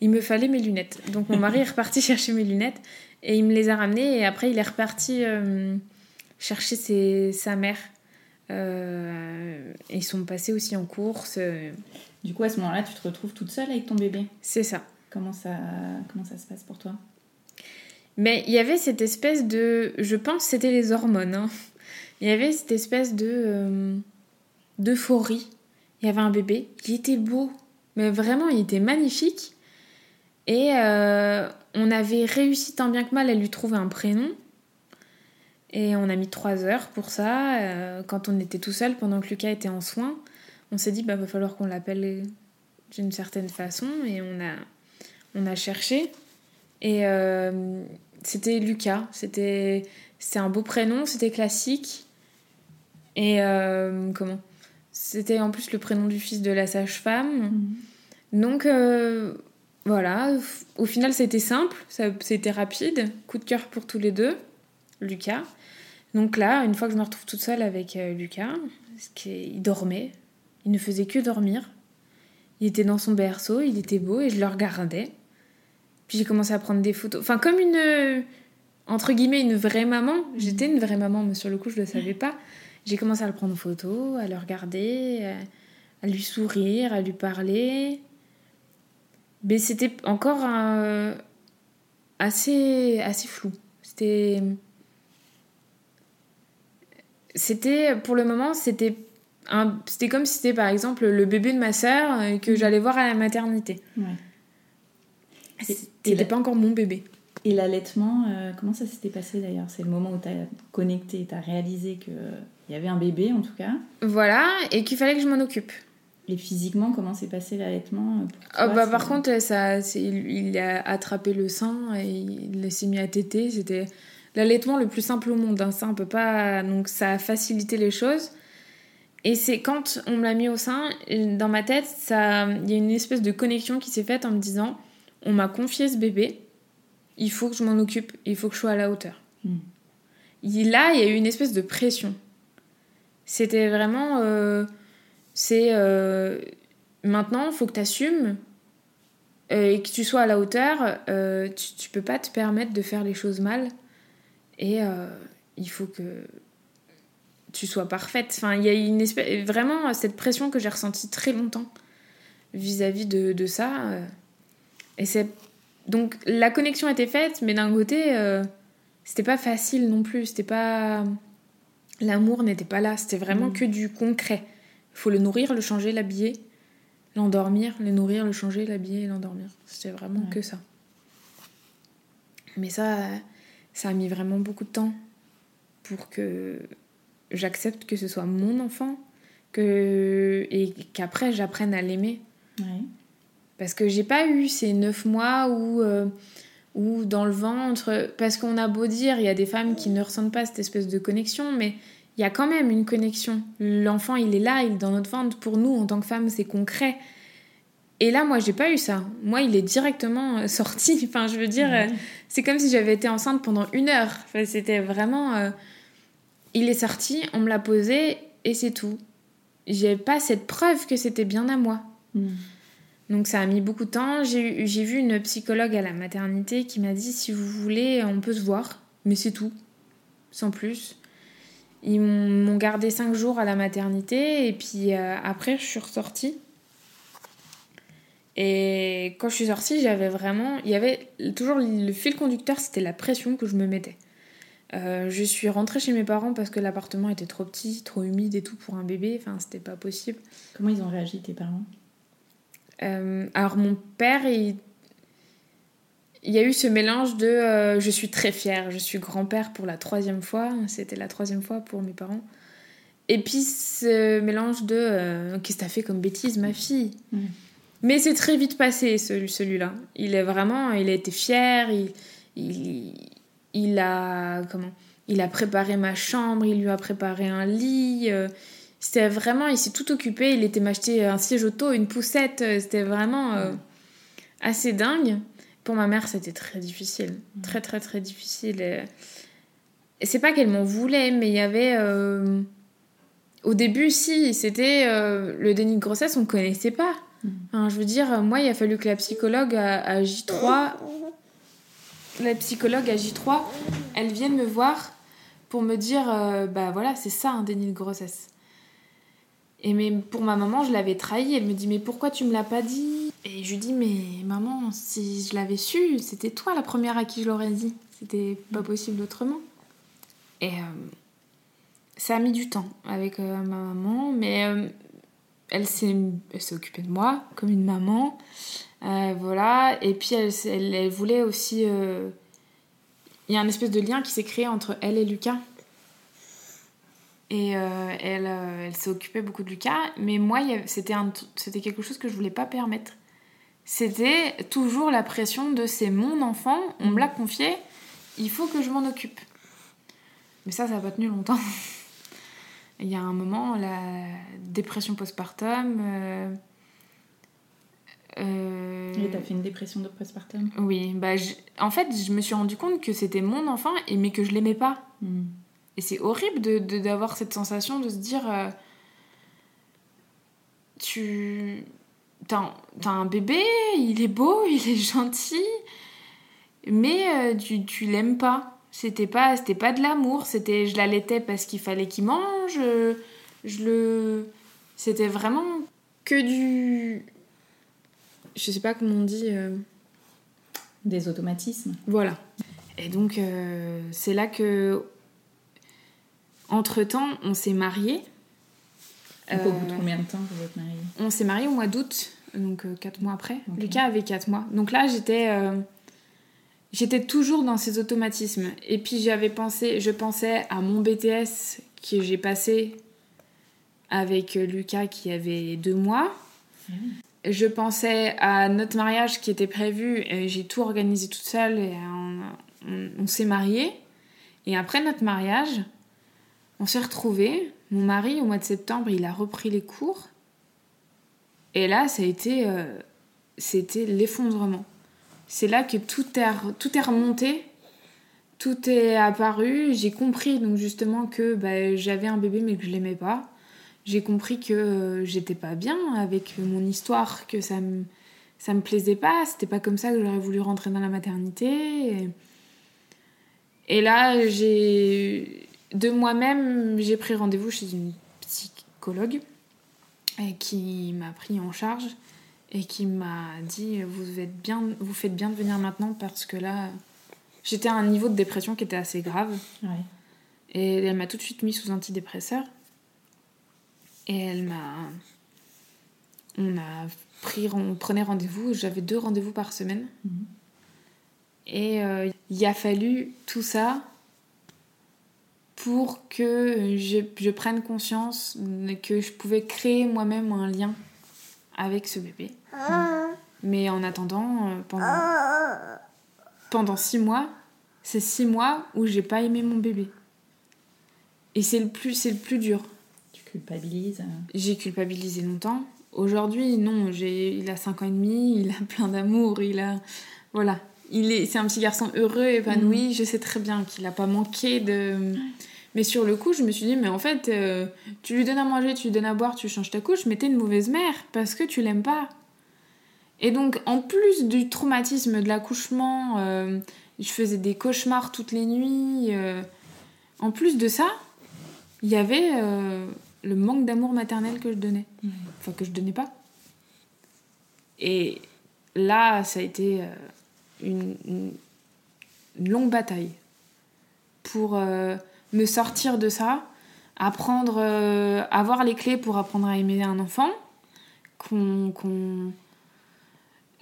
Il me fallait mes lunettes. Donc mon mari est reparti chercher mes lunettes et il me les a ramenées. Et après, il est reparti euh, chercher ses- sa mère. Euh, ils sont passés aussi en course. euh, Du coup, à ce moment-là, tu te retrouves toute seule avec ton bébé. c'est ça. Comment ça, comment ça se passe pour toi? Mais il y avait cette espèce de. Je pense que c'était les hormones. hein. Il y avait cette espèce de. D'euphorie. Il y avait un bébé. Il était beau. Mais vraiment, il était magnifique. Et euh, on avait réussi tant bien que mal à lui trouver un prénom. Et on a mis trois heures pour ça. euh, quand on était tout seul, pendant que Lucas était en soins, on s'est dit, bah, va falloir qu'on l'appelle d'une certaine façon. Et on a, on a cherché. Et euh, c'était Lucas. C'était un beau prénom, c'était classique. Et comment? C'était en plus le prénom du fils de la sage-femme. Donc euh, voilà, au final c'était simple, c'était rapide, coup de cœur pour tous les deux, Lucas. Donc là, une fois que je me retrouve toute seule avec euh, Lucas, parce qu'il dormait, il ne faisait que dormir. Il était dans son berceau, il était beau et je le regardais. Puis j'ai commencé à prendre des photos. Enfin, comme une. euh, Entre guillemets, une vraie maman. J'étais une vraie maman, mais sur le coup, je ne le savais pas. J'ai commencé à le prendre en photo, à le regarder, à, lui sourire, à lui parler. Mais c'était encore euh, assez, assez flou. C'était. C'était. Pour le moment, c'était. un- C'était comme si c'était par exemple le bébé de ma sœur euh, que j'allais voir à la maternité. Ouais. C'était la- pas encore mon bébé. Et l'allaitement, euh, comment ça s'était passé d'ailleurs? C'est le moment où tu as connecté, tu as réalisé qu'il y avait un bébé en tout cas? Voilà, et qu'il fallait que je m'en occupe. Et physiquement, comment s'est passé l'allaitement euh, toi bah, par contre, ça, il, a attrapé le sein et il s'est mis à téter. C'était l'allaitement le plus simple au monde. hein. Ça, on peut pas. Donc, ça a facilité les choses. Et c'est quand on me l'a mis au sein, dans ma tête, ça, il y a une espèce de connexion qui s'est faite en me disant on m'a confié ce bébé, il faut que je m'en occupe, il faut que je sois à la hauteur. Hmm. Il- Là, il y a eu une espèce de pression. C'était vraiment. euh, c'est. euh, maintenant, il faut que tu assumes et que tu sois à la hauteur. euh, tu, tu peux pas te permettre de faire les choses mal. Et euh, il faut que tu sois parfaite. Enfin, il y a une espèce. Vraiment, cette pression que j'ai ressentie très longtemps vis-à-vis de, de ça. euh, et c'est. Donc, la connexion était faite, mais d'un côté, euh, c'était pas facile non plus. C'était pas. L'amour n'était pas là. C'était vraiment Mm. que du concret. Il faut le nourrir, le changer, l'habiller, l'endormir, le nourrir, le changer, l'habiller et l'endormir. C'était vraiment Ouais. que ça. Mais ça, ça a mis vraiment beaucoup de temps pour que j'accepte que ce soit mon enfant que... et qu'après j'apprenne à l'aimer. Ouais. Parce que j'ai pas eu ces neuf mois où, euh, où dans le ventre, parce qu'on a beau dire, il y a des femmes qui ne ressentent pas cette espèce de connexion, mais il y a quand même une connexion. L'enfant, il est là, il est dans notre ventre. Pour nous, en tant que femme, c'est concret. Et là, moi, j'ai pas eu ça. Moi, il est directement euh, sorti. Enfin, je veux dire, euh, c'est comme si j'avais été enceinte pendant une heure. Enfin, c'était vraiment. euh, Il est sorti, on me l'a posé, et c'est tout. J'ai pas cette preuve que c'était bien à moi. Hmm. Donc ça a mis beaucoup de temps. J'ai vu une psychologue à la maternité qui m'a dit si vous voulez, on peut se voir, mais c'est tout, sans plus. Ils m'ont gardé cinq jours à la maternité et puis euh, après je suis ressortie. Et quand je suis sortie, j'avais vraiment. Il y avait toujours le fil conducteur, c'était la pression que je me mettais. Euh, je suis rentrée chez mes parents parce que l'appartement était trop petit, trop humide et tout pour un bébé. Enfin, c'était pas possible. Comment ils ont réagi, tes parents? Euh, Alors, mon père, il... il y a eu ce mélange de euh, je suis très fière, je suis grand-père pour la troisième fois. C'était la troisième fois pour mes parents. Et puis ce mélange de qu'est-ce que t'as fait comme bêtise, ma fille? Mm. Mais c'est très vite passé, celui-là. Il est vraiment, il a été fier, il, il, il, a, comment? Il a préparé ma chambre, il lui a préparé un lit. Euh, c'était vraiment, il s'est tout occupé. Il était m'acheter un siège auto, une poussette. Euh, c'était vraiment euh, assez dingue. Pour ma mère, c'était très difficile. Très, très, très difficile. Et, c'est pas qu'elle m'en voulait, mais il y avait. Au début, si, c'était le déni de grossesse, on connaissait pas. Hein, je veux dire, moi, il a fallu que la psychologue à, J3, la psychologue à J3, elle vienne me voir pour me dire, euh, bah voilà, c'est ça un déni de grossesse. Et mais pour ma maman, je l'avais trahi. Elle me dit, mais pourquoi tu me l'as pas dit? Et je lui dis, mais maman, si je l'avais su, c'était toi la première à qui je l'aurais dit. C'était pas possible autrement. Et euh, ça a mis du temps avec euh, ma maman, mais elle s'est occupée de moi comme une maman. Euh, voilà. Et puis elle, elle, voulait aussi. Euh, il y a un espèce de lien qui s'est créé entre elle et Lucas. Et euh, elle, elle s'est occupée beaucoup de Lucas. Mais moi, c'était quelque chose que je voulais pas permettre. C'était toujours la pression de c'est mon enfant, on me l'a confié, il faut que je m'en occupe. Mais ça, ça n'a pas tenu longtemps. Il y a un moment, la dépression postpartum. Euh, euh... Et t'as fait une dépression de postpartum Oui, bah en fait, je me suis rendu compte que c'était mon enfant, et mais que je l'aimais pas. Hmm. Et c'est horrible d'avoir de, cette sensation de se dire euh, Tu. T'as un bébé, il est beau, il est gentil, mais euh, tu, tu l'aimes pas. C'était pas, c'était pas de l'amour, c'était je l'allaitais parce qu'il fallait qu'il mange. Je, le, c'était vraiment que du, je sais pas comment on dit. Euh, Des automatismes. Voilà. Et donc euh, c'est là que, entre temps, on s'est mariés. au bout de combien de temps vous êtes mariés? On s'est mariés au mois d'août, donc 4 euh, mois après. Lucas avait 4 mois. Donc là, j'étais j'étais toujours dans ces automatismes. Et puis j'avais pensé, je pensais à mon BTS que j'ai passé avec Lucas qui avait deux mois. Mmh. Je pensais à notre mariage qui était prévu j'ai tout organisé toute seule et on, s'est mariés. Et après notre mariage, on s'est retrouvés. Mon mari, au mois de septembre, il a repris les cours. Et là, ça a été, euh, c'était l'effondrement c'est là que tout est, tout est remonté, tout est apparu. J'ai compris donc justement que bah, j'avais un bébé mais que je l'aimais pas. J'ai compris que euh, j'étais pas bien avec mon histoire, que ça me, ça me plaisait pas. C'était pas comme ça que j'aurais voulu rentrer dans la maternité. Et, là, j'ai de moi-même, j'ai pris rendez-vous chez une psychologue euh, qui m'a pris en charge et qui m'a dit vous, êtes bien, vous faites bien de venir maintenant parce que là, j'étais à un niveau de dépression qui était assez grave. Et elle m'a tout de suite mis sous antidépresseur. Et elle m'a. On a pris, on prenait rendez-vous. J'avais deux rendez-vous par semaine. Mhm. Et euh, il a fallu tout ça pour que je, je, prenne conscience que je pouvais créer moi-même un lien avec ce bébé. Mais en attendant, euh, pendant, pendant six mois, c'est six mois où j'ai pas aimé mon bébé. Et c'est le plus, c'est le plus dur. Tu culpabilises euh. J'ai culpabilisé longtemps. Aujourd'hui, non, j'ai, il a cinq ans et demi, il a plein d'amour, il a, voilà, il est, c'est un petit garçon heureux, épanoui. Mm. Je sais très bien qu'il n'a pas manqué de. Mais sur le coup, je me suis dit, mais en fait, euh, tu lui donnes à manger, tu lui donnes à boire, tu changes ta couche, mais t'es une mauvaise mère parce que tu l'aimes pas. Et donc, en plus du traumatisme de l'accouchement, euh, je faisais des cauchemars toutes les nuits. Euh, en plus de ça, il y avait le manque d'amour maternel que je donnais. Enfin, que je donnais pas. Et là, ça a été une, une- une longue bataille pour euh, me sortir de ça, apprendre, euh, avoir les clés pour apprendre à aimer un enfant, qu'on, qu'on-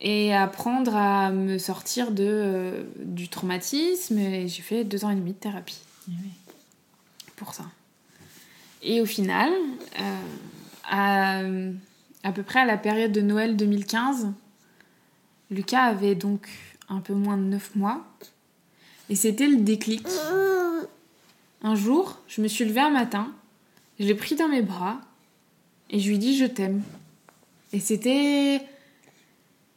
et apprendre à me sortir de, euh, du traumatisme. Et j'ai fait deux ans et demi de thérapie Eh oui. pour ça. Et au final, à, à peu près à la période de Noël 2015, Lucas avait donc un peu moins de 9 mois. Et c'était le déclic. Un jour, je me suis levée un matin, je l'ai pris dans mes bras et je lui ai dit je t'aime. Et c'était.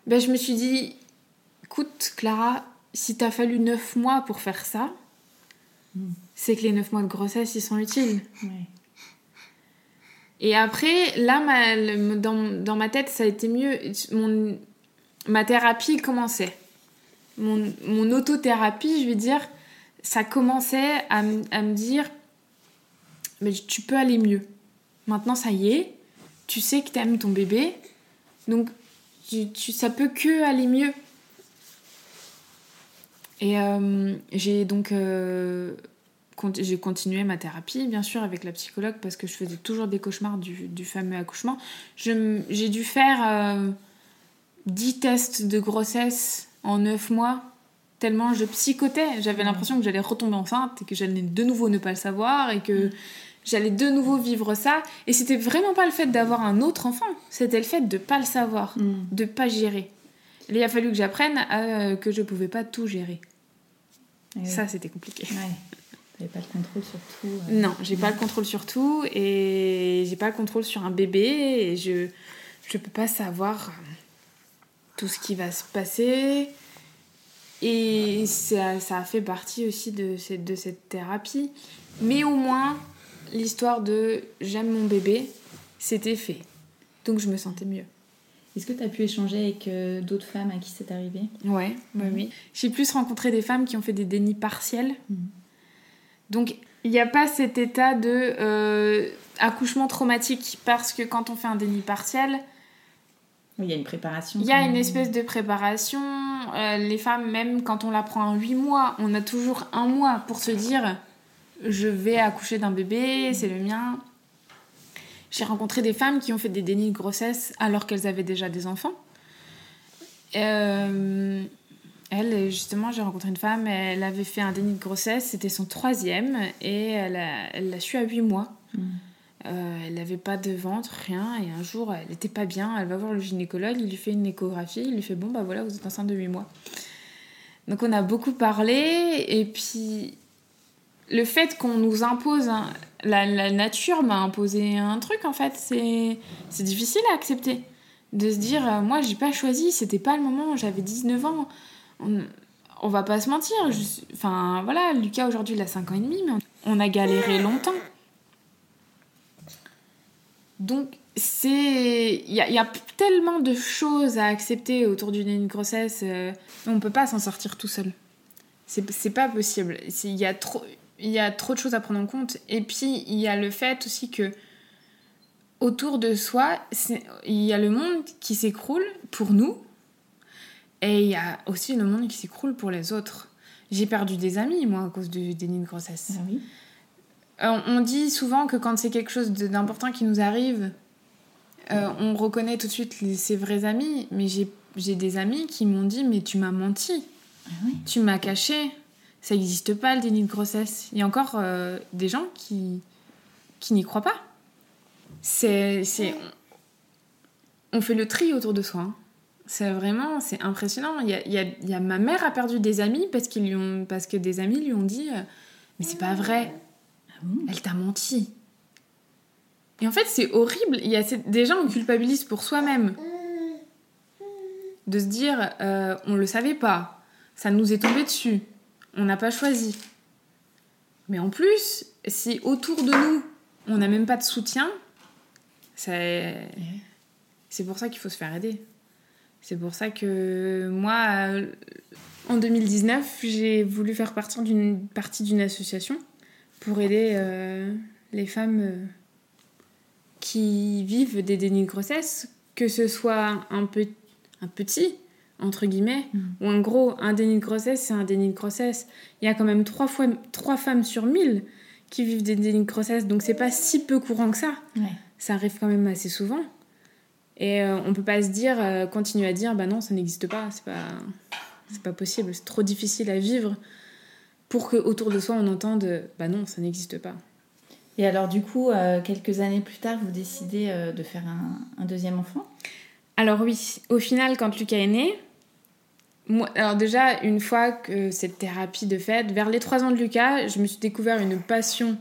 Ben, je me suis dit, écoute, Clara, si t'as fallu 9 mois pour faire ça, c'est que les 9 mois de grossesse, ils sont utiles. Ouais. Et après, là, ma- le- dans, dans ma tête, ça a été mieux. Mon, ma thérapie commençait. Mon, autothérapie, je vais dire, ça commençait à, me dire mais tu peux aller mieux. Maintenant, ça y est, tu sais que t'aimes ton bébé, donc tu, tu- ça peut que aller mieux. Et euh, j'ai donc euh, j'ai continué ma thérapie, bien sûr, avec la psychologue, parce que je faisais toujours des cauchemars du, fameux accouchement. J'ai dû faire euh, 10 tests de grossesse en 9 mois, tellement je psychotais. J'avais l'impression que j'allais retomber enceinte et que j'allais de nouveau ne pas le savoir et que j'allais de nouveau vivre ça. Et c'était vraiment pas le fait d'avoir un autre enfant, c'était le fait de pas le savoir, Mm. de pas gérer. Et il a fallu que j'apprenne euh, que je pouvais pas tout gérer. Oui. Ça, c'était compliqué. Ouais. Pas le contrôle sur tout. euh. Non, j'ai pas le contrôle sur tout et j'ai pas le contrôle sur un bébé et je je peux pas savoir euh, tout ce qui va se passer et ça, ça a fait partie aussi de cette, de cette thérapie. Mais au moins, l'histoire de j'aime mon bébé, c'était fait. Donc je me sentais mieux. Est-ce que tu as pu échanger avec euh, d'autres femmes à qui c'est arrivé? Ouais, oui, oui. J'ai plus rencontré des femmes qui ont fait des dénis partiels. Mhm. Donc, il n'y a pas cet état de euh, accouchement traumatique parce que quand on fait un déni partiel, il y a une préparation. il y a une espèce de préparation. Euh, les femmes, même quand on la prend à 8 mois, on a toujours un mois pour se dire je vais accoucher d'un bébé, c'est le mien. J'ai rencontré des femmes qui ont fait des dénis de grossesse alors qu'elles avaient déjà des enfants. Euh, elle, justement, j'ai rencontré une femme, elle avait fait un déni de grossesse, c'était son troisième, et elle l'a su à 8 mois. Mm. Euh, elle n'avait pas de ventre, rien, et un jour, elle n'était pas bien, elle va voir le gynécologue, il lui fait une échographie, il lui fait Bon, bah voilà, vous êtes enceinte de 8 mois. Donc on a beaucoup parlé, et puis le fait qu'on nous impose, un- la, nature m'a imposé un truc en fait, c'est difficile à accepter. De se dire, euh, moi j'ai pas choisi, c'était pas le moment, j'avais 19 ans. On, va pas se mentir, enfin voilà, Lucas aujourd'hui il a 5 ans et demi, mais on a galéré longtemps. Donc, c'est. Il y a, tellement de choses à accepter autour d'une grossesse. euh, on peut pas s'en sortir tout seul. C'est pas possible. Il y, a trop, y a trop de choses à prendre en compte. Et puis, il y a le fait aussi que. Autour de soi, il y a le monde qui s'écroule pour nous. Et il y a aussi le monde qui s'écroule pour les autres. J'ai perdu des amis, moi, à cause du déni de grossesse. Ah oui Euh, on dit souvent que quand c'est quelque chose d'important qui nous arrive, euh, on reconnaît tout de suite les- ses vrais amis. Mais j'ai des amis qui m'ont dit Mais tu m'as menti, Ah oui tu m'as caché, ça n'existe pas le déni de grossesse. Il y a encore euh, des gens qui, qui n'y croient pas. C'est. c'est- On fait le tri autour de soi. hein. C'est vraiment, c'est impressionnant. Il y a, il y a- il y a- ma mère a perdu des amis parce, qu'ils lui ont, parce que des amis lui ont dit Mais c'est pas vrai. Elle t'a menti. Et en fait, c'est horrible. Il y a cette- déjà, on culpabilise pour soi-même. De se dire, euh, on le savait pas. Ça nous est tombé dessus. On n'a pas choisi. Mais en plus, si autour de nous, on n'a même pas de soutien, c'est pour ça qu'il faut se faire aider. C'est pour ça que moi, euh, en 2019, j'ai voulu faire partie d'une association pour aider euh, les femmes euh, qui vivent des dénis de grossesse, que ce soit un, pe- un petit entre guillemets. Mm. Ou en gros, un déni de grossesse, c'est un déni de grossesse. Il y a quand même trois, fois, trois femmes sur mille qui vivent des dénis de grossesse, donc c'est pas si peu courant que ça. Ouais. Ça arrive quand même assez souvent. Et euh, on peut pas se dire, euh, continuer à dire, bah non, ça n'existe pas, c'est pas, c'est pas possible, c'est trop difficile à vivre pour que autour de soi on entende, bah non, ça n'existe pas. Et alors, du coup, euh, quelques années plus tard, vous décidez euh, de faire un, un deuxième enfant? Alors oui, au final, quand Lucas est né, moi, alors déjà, une fois que cette thérapie de fait, vers les trois ans de Lucas, je me suis découvert une passion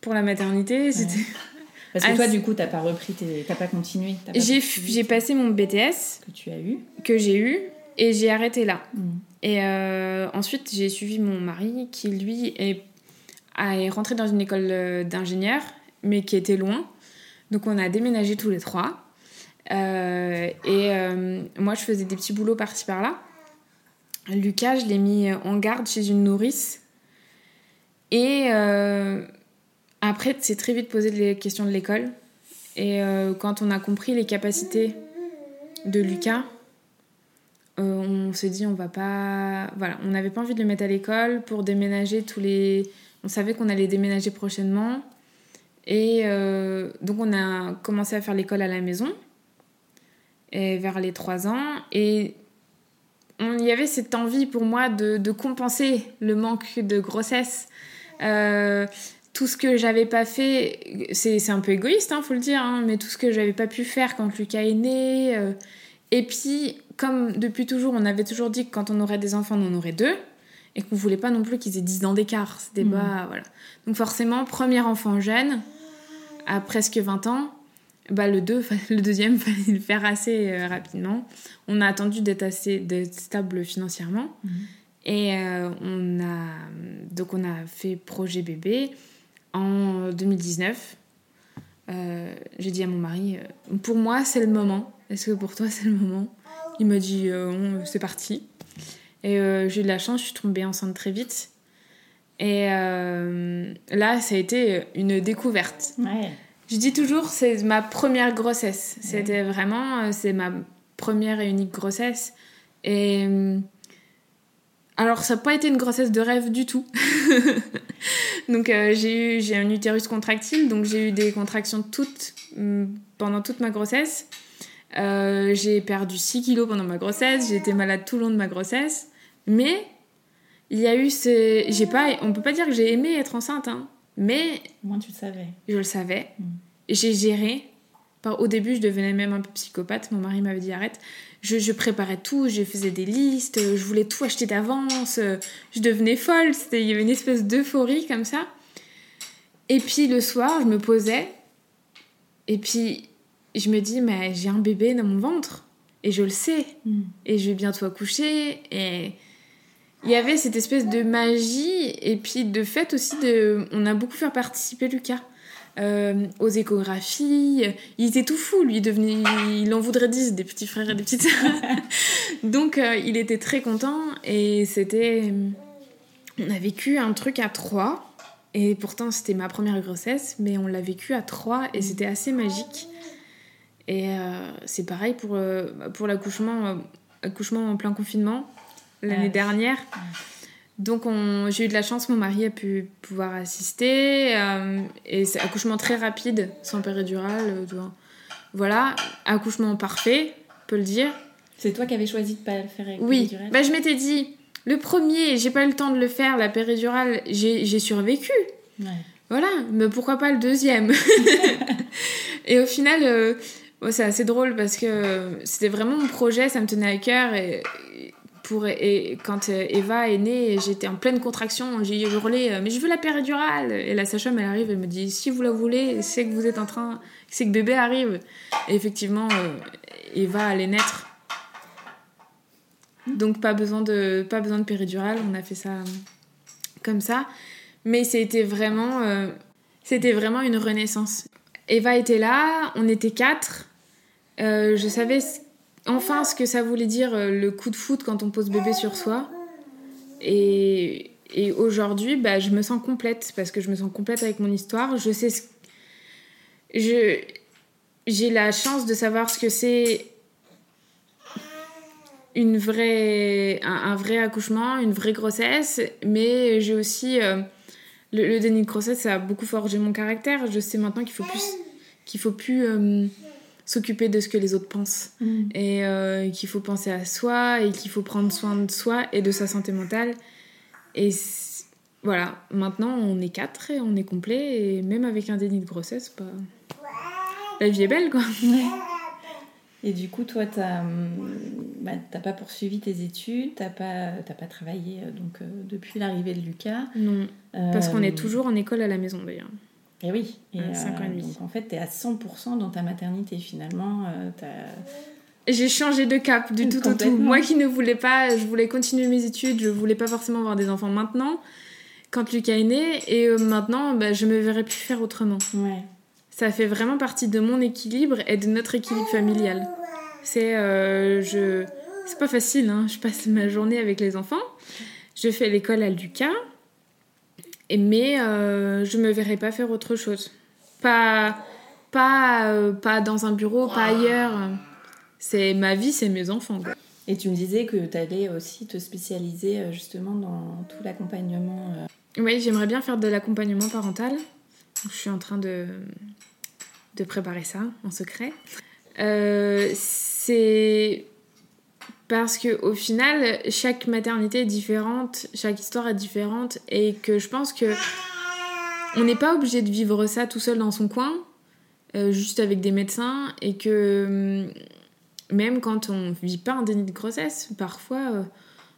pour la maternité. C'était- Parce que toi, du coup, t'as pas repris, tes- t'as pas continué. t'as pas J'ai poursuivi j'ai passé mon BTS que tu as eu. que j'ai eu et j'ai arrêté là. Mm. Et euh, ensuite, j'ai suivi mon mari qui, lui, est, rentré dans une école euh, d'ingénieur, mais qui était loin. Donc, on a déménagé tous les trois. Euh, et moi, je faisais des petits boulots par-ci par-là. Lucas, je l'ai mis en garde chez une nourrice. Et après, c'est très vite posé les questions de l'école. Et quand on a compris les capacités de Lucas, on s'est dit on va pas voilà on n'avait pas envie de le mettre à l'école pour déménager tous les on savait qu'on allait déménager prochainement. Et euh, donc on a commencé à faire l'école à la maison et vers les 3 ans. Et il y avait cette envie pour moi de, compenser le manque de grossesse. Euh, tout ce que j'avais pas fait c'est un peu égoïste hein, faut le dire hein, mais tout ce que j'avais pas pu faire quand Lucas est né euh, et puis, comme depuis toujours, on avait toujours dit que quand on aurait des enfants, on en aurait deux, et qu'on voulait pas non plus qu'ils aient 10 ans d'écart. C'était pas. Voilà. Donc, forcément, premier enfant jeune, à presque 20 ans, bah, le, deux, le deuxième, fallait le faire assez euh, rapidement. On a attendu d'être assez stable financièrement. Mhm. Et euh, on a. Donc, on a fait projet bébé en 2019. Euh, j'ai dit à mon mari, pour moi c'est le moment. Est-ce que pour toi c'est le moment? Il m'a dit, euh, c'est parti. Et euh, j'ai eu de la chance, je suis tombée enceinte très vite. Et euh, là, ça a été une découverte. Ouais. Je dis toujours, c'est ma première grossesse. C'était vraiment, c'est ma première et unique grossesse. Et alors, ça n'a pas été une grossesse de rêve du tout. donc, euh, j'ai eu, j'ai un utérus contractile, donc j'ai eu des contractions toutes hum, pendant toute ma grossesse. Euh, j'ai perdu 6 kilos pendant ma grossesse. J'ai été malade tout le long de ma grossesse. Mais il y a eu ces, j'ai pas, on peut pas dire que j'ai aimé être enceinte, hein. Mais moins, tu le savais. je le savais. Mm. J'ai géré. Au début, je devenais même un peu psychopathe. Mon mari m'avait dit arrête. Je, je préparais tout, je faisais des listes, je voulais tout acheter d'avance. Je devenais folle. C'était, il y avait une espèce d'euphorie comme ça. Et puis le soir, je me posais. Et puis je me dis mais j'ai un bébé dans mon ventre. Et je le sais. Mm. Et je vais bientôt accoucher. Et il y avait cette espèce de magie et puis de fait aussi de on a beaucoup fait participer Lucas euh, aux échographies il était tout fou lui il devenait il en voudrait 10 des petits frères et des petites sœurs donc euh, il était très content et c'était on a vécu un truc à trois et pourtant c'était ma première grossesse mais on l'a vécu à trois et c'était assez magique et euh, c'est pareil pour, euh, pour l'accouchement euh, accouchement en plein confinement l'année Ouais. dernière. Donc on- j'ai eu de la chance, mon mari a pu pouvoir assister. euh, et c'est accouchement très rapide, sans péridurale. euh. Voilà, accouchement parfait, on peut le dire. C'est toi qui avais choisi de pas le faire avec Oui, péridurale bah, je m'étais dit, le premier, j'ai pas eu le temps de le faire, la péridurale, j'ai j'ai survécu. Ouais. Voilà, mais pourquoi pas le deuxième? Et au final, euh, ouais, c'est assez drôle parce que c'était vraiment mon projet, ça me tenait à cœur. Et, pour, et quand euh, Eva est née, j'étais en pleine contraction, j'ai hurlé euh, Mais je veux la péridurale Et la sage-femme, elle arrive, elle me dit Si vous la voulez, c'est que vous êtes en train, c'est que bébé arrive. Et effectivement, euh, Eva allait naître. Donc pas besoin de, pas besoin de péridurale, on a fait ça comme ça. Mais c'était vraiment, c'était vraiment une renaissance. Eva était là, on était quatre. Euh, je savais enfin ce que ça voulait dire euh, le coup de foot quand on pose bébé sur soi. Et, aujourd'hui, bah, je me sens complète parce que je me sens complète avec mon histoire. Je sais ce... je j'ai la chance de savoir ce que c'est une vraie, un, vrai accouchement, une vraie grossesse, mais j'ai aussi euh, le, déni de grossesse, ça a beaucoup forgé mon caractère. Je sais maintenant qu'il faut plus, qu'il faut plus s'occuper de ce que les autres pensent mm. et euh, qu'il faut penser à soi et qu'il faut prendre soin de soi et de sa santé mentale. Et voilà, maintenant on est quatre et on est complet et même avec un déni de grossesse, bah, la vie est belle quoi. Et du coup, toi, tu n'as bah, pas poursuivi tes études, tu n'as pas, pas travaillé euh, donc, euh, depuis l'arrivée de Lucas. Non, parce qu'on est toujours en école à la maison d'ailleurs. Et oui, et, ans et demi. Donc en fait, tu es à 100% dans ta maternité finalement. J'ai changé de cap du tout au tout. Moi qui ne voulais pas, je voulais continuer mes études, je voulais pas forcément avoir des enfants maintenant, quand Lucas est né, et maintenant, bah, je me verrais plus faire autrement. Ouais ça fait vraiment partie de mon équilibre et de notre équilibre familial. C'est euh, je c'est pas facile hein. je passe ma journée avec les enfants. Je fais l'école à Lucas. Mais euh, je me verrai pas faire autre chose. Pas pas euh, pas dans un bureau, pas ailleurs. C'est ma vie, c'est mes enfants. Et tu me disais que tu allais aussi te spécialiser justement dans tout l'accompagnement. Oui, j'aimerais bien faire de l'accompagnement parental. Je suis en train de, de préparer ça en secret. Euh, c'est parce que au final, chaque maternité est différente, chaque histoire est différente, et que je pense que on n'est pas obligé de vivre ça tout seul dans son coin, euh, juste avec des médecins, et que hum, même quand on vit pas un déni de grossesse, parfois, euh,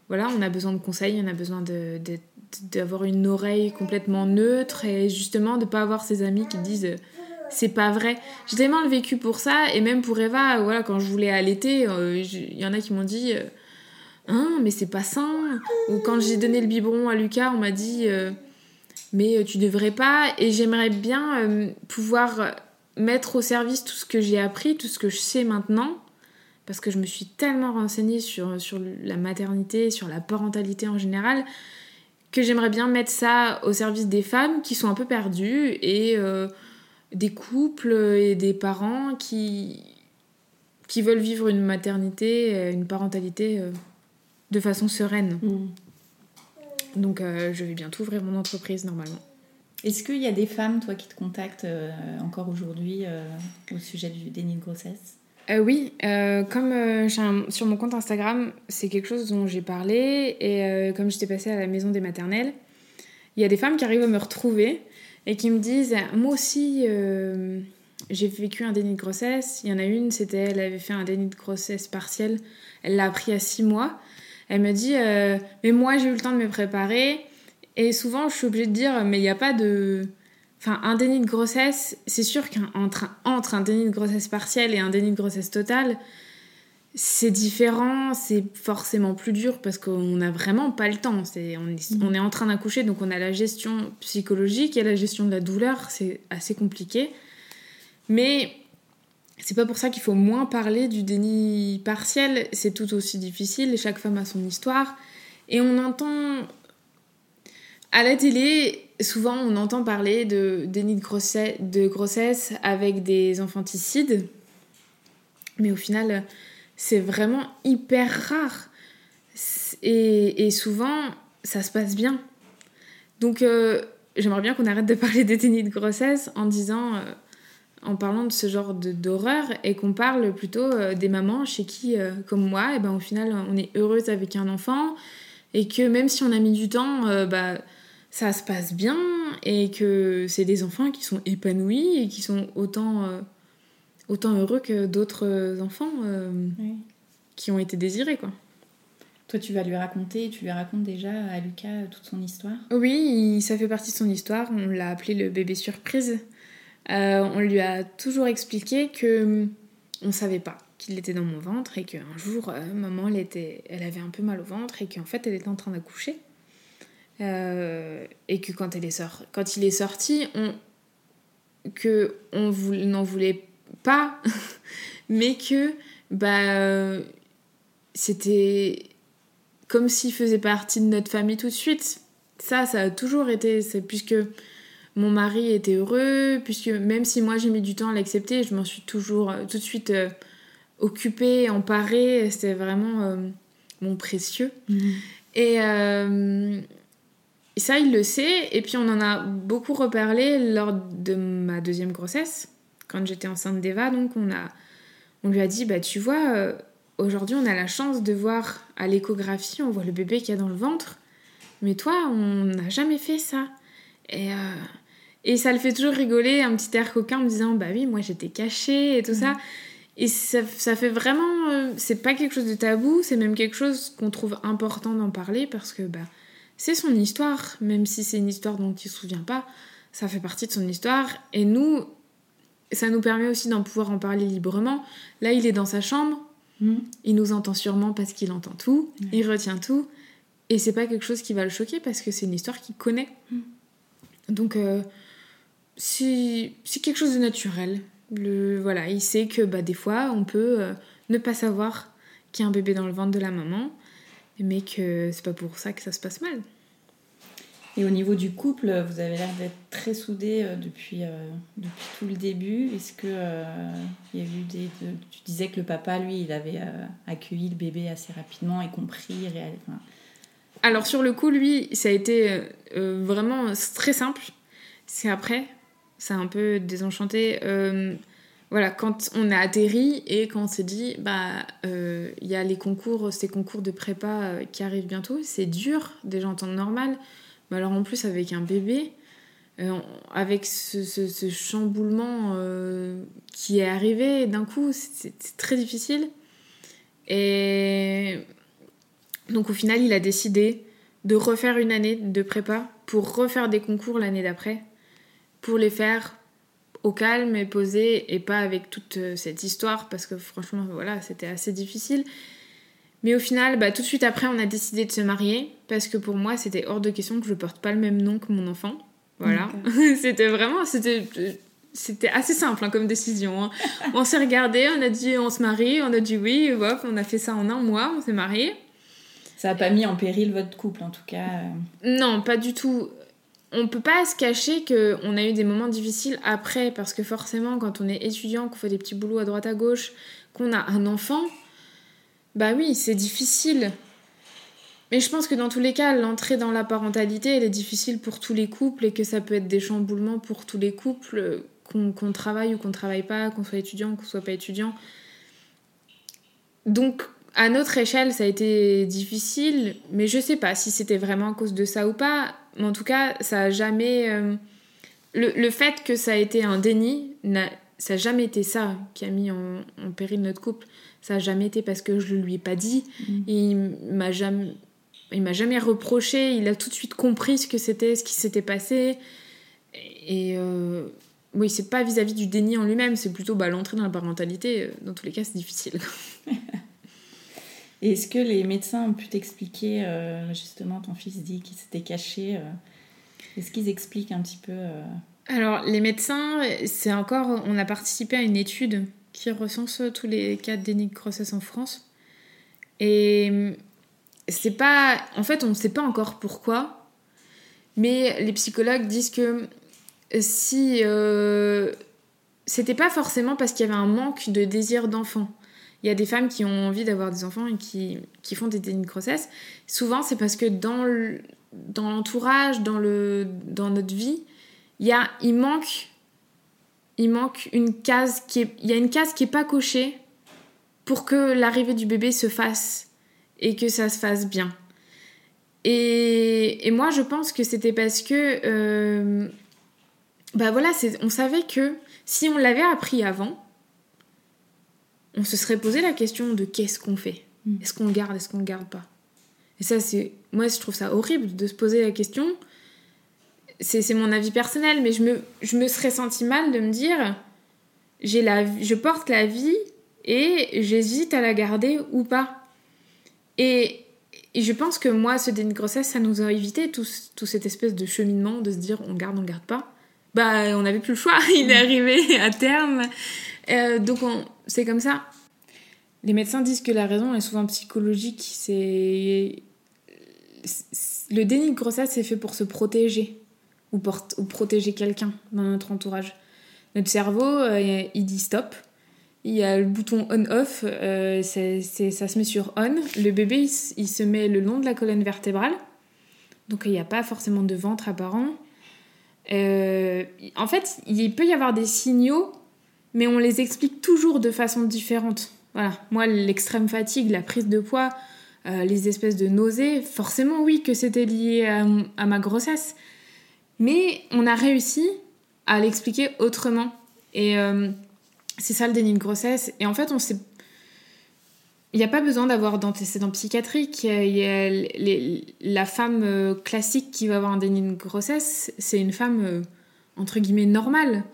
voilà, on a besoin de conseils, on a besoin d'avoir une oreille complètement neutre et justement de pas avoir ses amis qui disent c'est pas vrai. J'ai tellement le vécu pour ça, et même pour Eva, voilà, quand je voulais allaiter, euh, il y en a qui m'ont dit euh, Hein, mais c'est pas sain. Ou quand j'ai donné le biberon à Lucas, on m'a dit euh, Mais tu devrais pas. Et j'aimerais bien pouvoir mettre au service tout ce que j'ai appris, tout ce que je sais maintenant, parce que je me suis tellement renseignée sur, sur la maternité, sur la parentalité en général, que j'aimerais bien mettre ça au service des femmes qui sont un peu perdues et des couples et des parents qui, qui veulent vivre une maternité, une parentalité euh, de façon sereine. Mm. Donc euh, je vais bientôt ouvrir mon entreprise normalement. Est-ce qu'il y a des femmes, toi, qui te contactent euh, encore aujourd'hui au sujet du déni de grossesse? Oui, comme sur mon compte Instagram, c'est quelque chose dont j'ai parlé et comme j'étais passée à la maison des maternelles, il y a des femmes qui arrivent à me retrouver et qui me disent Moi aussi, euh, j'ai vécu un déni de grossesse. Il y en a une, c'était elle avait fait un déni de grossesse partiel. Elle l'a appris à six mois. Elle me dit euh, Mais moi, j'ai eu le temps de me préparer. Et souvent, je suis obligée de dire Mais il n'y a pas de. Enfin, un déni de grossesse, c'est sûr qu'entre entre un déni de grossesse partiel et un déni de grossesse totale, c'est différent, c'est forcément plus dur parce qu'on n'a vraiment pas le temps. C'est, on, est, mm. on est en train d'accoucher, donc on a la gestion psychologique et la gestion de la douleur, c'est assez compliqué. Mais c'est pas pour ça qu'il faut moins parler du déni partiel, c'est tout aussi difficile, chaque femme a son histoire. Et on entend à la télé, souvent on entend parler de déni de grossesse, de grossesse avec des infanticides, mais au final c'est vraiment hyper rare. Et, souvent, ça se passe bien. Donc, euh, j'aimerais bien qu'on arrête de parler des de grossesse en disant, euh, en parlant de ce genre d'horreur et qu'on parle plutôt euh, des mamans chez qui, comme moi, et eh ben, au final, on est heureuse avec un enfant et que même si on a mis du temps, bah, ça se passe bien et que c'est des enfants qui sont épanouis et qui sont autant autant heureux que d'autres enfants euh, qui ont été désirés, quoi. Toi, tu vas lui raconter, tu lui racontes déjà à Lucas toute son histoire? Oui, ça fait partie de son histoire. On l'a appelé le bébé surprise. Euh, on lui a toujours expliqué que hum, on savait pas qu'il était dans mon ventre et qu'un jour, euh, maman, elle, était, elle avait un peu mal au ventre et qu'en fait, elle était en train d'accoucher. et que quand, elle est sort... quand il est sorti, on... que on n'en voulait pas, mais que bah, c'était comme s'il faisait partie de notre famille tout de suite. Ça, ça a toujours été, c'est puisque mon mari était heureux, puisque même si moi j'ai mis du temps à l'accepter, je m'en suis toujours euh, tout de suite euh, occupé, emparé. C'était vraiment mon précieux. Mhm. Et, ça, il le sait. Et puis, on en a beaucoup reparlé lors de ma deuxième grossesse, quand j'étais enceinte d'Eva. Donc, on, a, on lui a dit, bah, tu vois, aujourd'hui, on a la chance de voir à l'échographie, on voit le bébé qu'il y a dans le ventre. Mais toi, on n'a jamais fait ça. Et, euh, et ça le fait toujours rigoler, un petit air coquin en me disant Bah oui, moi j'étais cachée et tout ça. Et ça, ça, fait vraiment. Euh, c'est pas quelque chose de tabou, c'est même quelque chose qu'on trouve important d'en parler parce que bah, c'est son histoire, même si c'est une histoire dont il se souvient pas, ça fait partie de son histoire. Et nous, ça nous permet aussi d'en pouvoir en parler librement. Là, il est dans sa chambre, mm. il nous entend sûrement parce qu'il entend tout, il retient tout. Et c'est pas quelque chose qui va le choquer parce que c'est une histoire qu'il connaît. Mm. Donc, euh, c'est quelque chose de naturel. Le, voilà, il sait que bah, des fois, on peut euh, ne pas savoir qu'il y a un bébé dans le ventre de la maman, mais que c'est pas pour ça que ça se passe mal. Et au niveau du couple, vous avez l'air d'être très soudés euh, depuis, depuis tout le début. Est-ce que il y a eu des, tu disais que le papa, lui, il avait accueilli le bébé assez rapidement et compris, alors sur le coup, lui, ça a été euh, euh, vraiment très simple. C'est après, ça a un peu désenchanté. Euh, voilà, quand on a atterri et quand on s'est dit, bah, il y a les concours, ces concours de prépa qui arrivent bientôt, c'est dur, déjà en temps normal, alors en plus avec un bébé, avec ce, chamboulement qui est arrivé d'un coup, c'est très difficile. Et donc au final, il a décidé de refaire une année de prépa pour refaire des concours l'année d'après, pour les faire au calme et posé et pas avec toute euh, cette histoire parce que franchement voilà c'était assez difficile. Mais au final, bah, tout de suite après, on a décidé de se marier parce que pour moi, c'était hors de question que je porte pas le même nom que mon enfant. Voilà. c'était vraiment, c'était, c'était assez simple hein, comme décision. Hein. on s'est regardé, on a dit on se marie, on a dit oui, on a fait ça en un mois, on s'est marié. Ça n'a pas mis en péril votre couple en tout cas Non, pas du tout. On peut pas se cacher qu'on a eu des moments difficiles après parce que forcément quand on est étudiant, qu'on fait des petits boulots à droite à gauche, qu'on a un enfant, bah oui, c'est difficile. Mais je pense que dans tous les cas, l'entrée dans la parentalité, elle est difficile pour tous les couples et que ça peut être des chamboulements pour tous les couples, qu'on travaille ou qu'on travaille pas, qu'on soit étudiant ou qu'on soit pas étudiant. Donc à notre échelle, ça a été difficile, mais je sais pas si c'était vraiment à cause de ça ou pas. Mais en tout cas, ça a jamais. Euh, le, fait que ça a été un déni, ça n'a jamais été ça qui a mis en, péril notre couple. Ça n'a jamais été parce que je ne lui ai pas dit. Mm. Il m'a jamais. Il m'a jamais reproché, il a tout de suite compris ce que c'était, ce qui s'était passé. Et euh, oui, c'est pas vis-à-vis du déni en lui-même, c'est plutôt bah, l'entrée dans la parentalité. Dans tous les cas, c'est difficile. Est-ce que les médecins ont pu t'expliquer, euh, justement, ton fils dit qu'il s'était caché euh, Est-ce qu'ils expliquent un petit peu euh? Alors, les médecins, c'est encore. On a participé à une étude qui recense tous les cas de déni de grossesse en France. Et c'est pas. En fait, on ne sait pas encore pourquoi, mais les psychologues disent que si. c'était pas forcément parce qu'il y avait un manque de désir d'enfant il y a des femmes qui ont envie d'avoir des enfants et qui, qui font des dénis de grossesse. Souvent, c'est parce que dans l'entourage, dans, le, dans notre vie, il, y a, il, manque, il manque une case qui est, il y a une case qui n'est pas cochée pour que l'arrivée du bébé se fasse et que ça se fasse bien. Et, et moi, je pense que c'était parce que, euh, bah voilà, on savait que si on l'avait appris avant, on se serait posé la question de qu'est-ce qu'on fait? Mm. Est-ce qu'on garde? Est-ce qu'on garde pas? Et ça, c'est. Moi, je trouve ça horrible de se poser la question. C'est mon avis personnel, mais je me, je me serais senti mal de me dire j'ai la, je porte la vie et j'hésite à la garder ou pas. Et, je pense que moi, ce déni de grossesse, ça nous a évité tout, tout cette espèce de cheminement de se dire on garde, on garde pas. Bah, on n'avait plus le choix, il est arrivé à terme. Euh, donc c'est comme ça. Les médecins disent que la raison est souvent psychologique. C'est le déni de grossesse, c'est fait pour se protéger ou, ou protéger quelqu'un dans notre entourage. Notre cerveau, euh, il dit stop il y a le bouton on-off, euh, ça se met sur on. Le bébé, il, se met le long de la colonne vertébrale. Donc il n'y a pas forcément de ventre apparent. Euh, en fait, il peut y avoir des signaux, mais on les explique toujours de façon différente. Voilà, moi, l'extrême fatigue, la prise de poids, les espèces de nausées, forcément, oui, que c'était lié à ma grossesse. Mais on a réussi à l'expliquer autrement. Et euh, c'est ça le déni de grossesse. Et en fait, on sait. Il n'y a pas besoin d'avoir d'antécédents psychiatriques. Il y la femme euh, classique qui va avoir un déni de grossesse, c'est une femme euh, entre guillemets normale.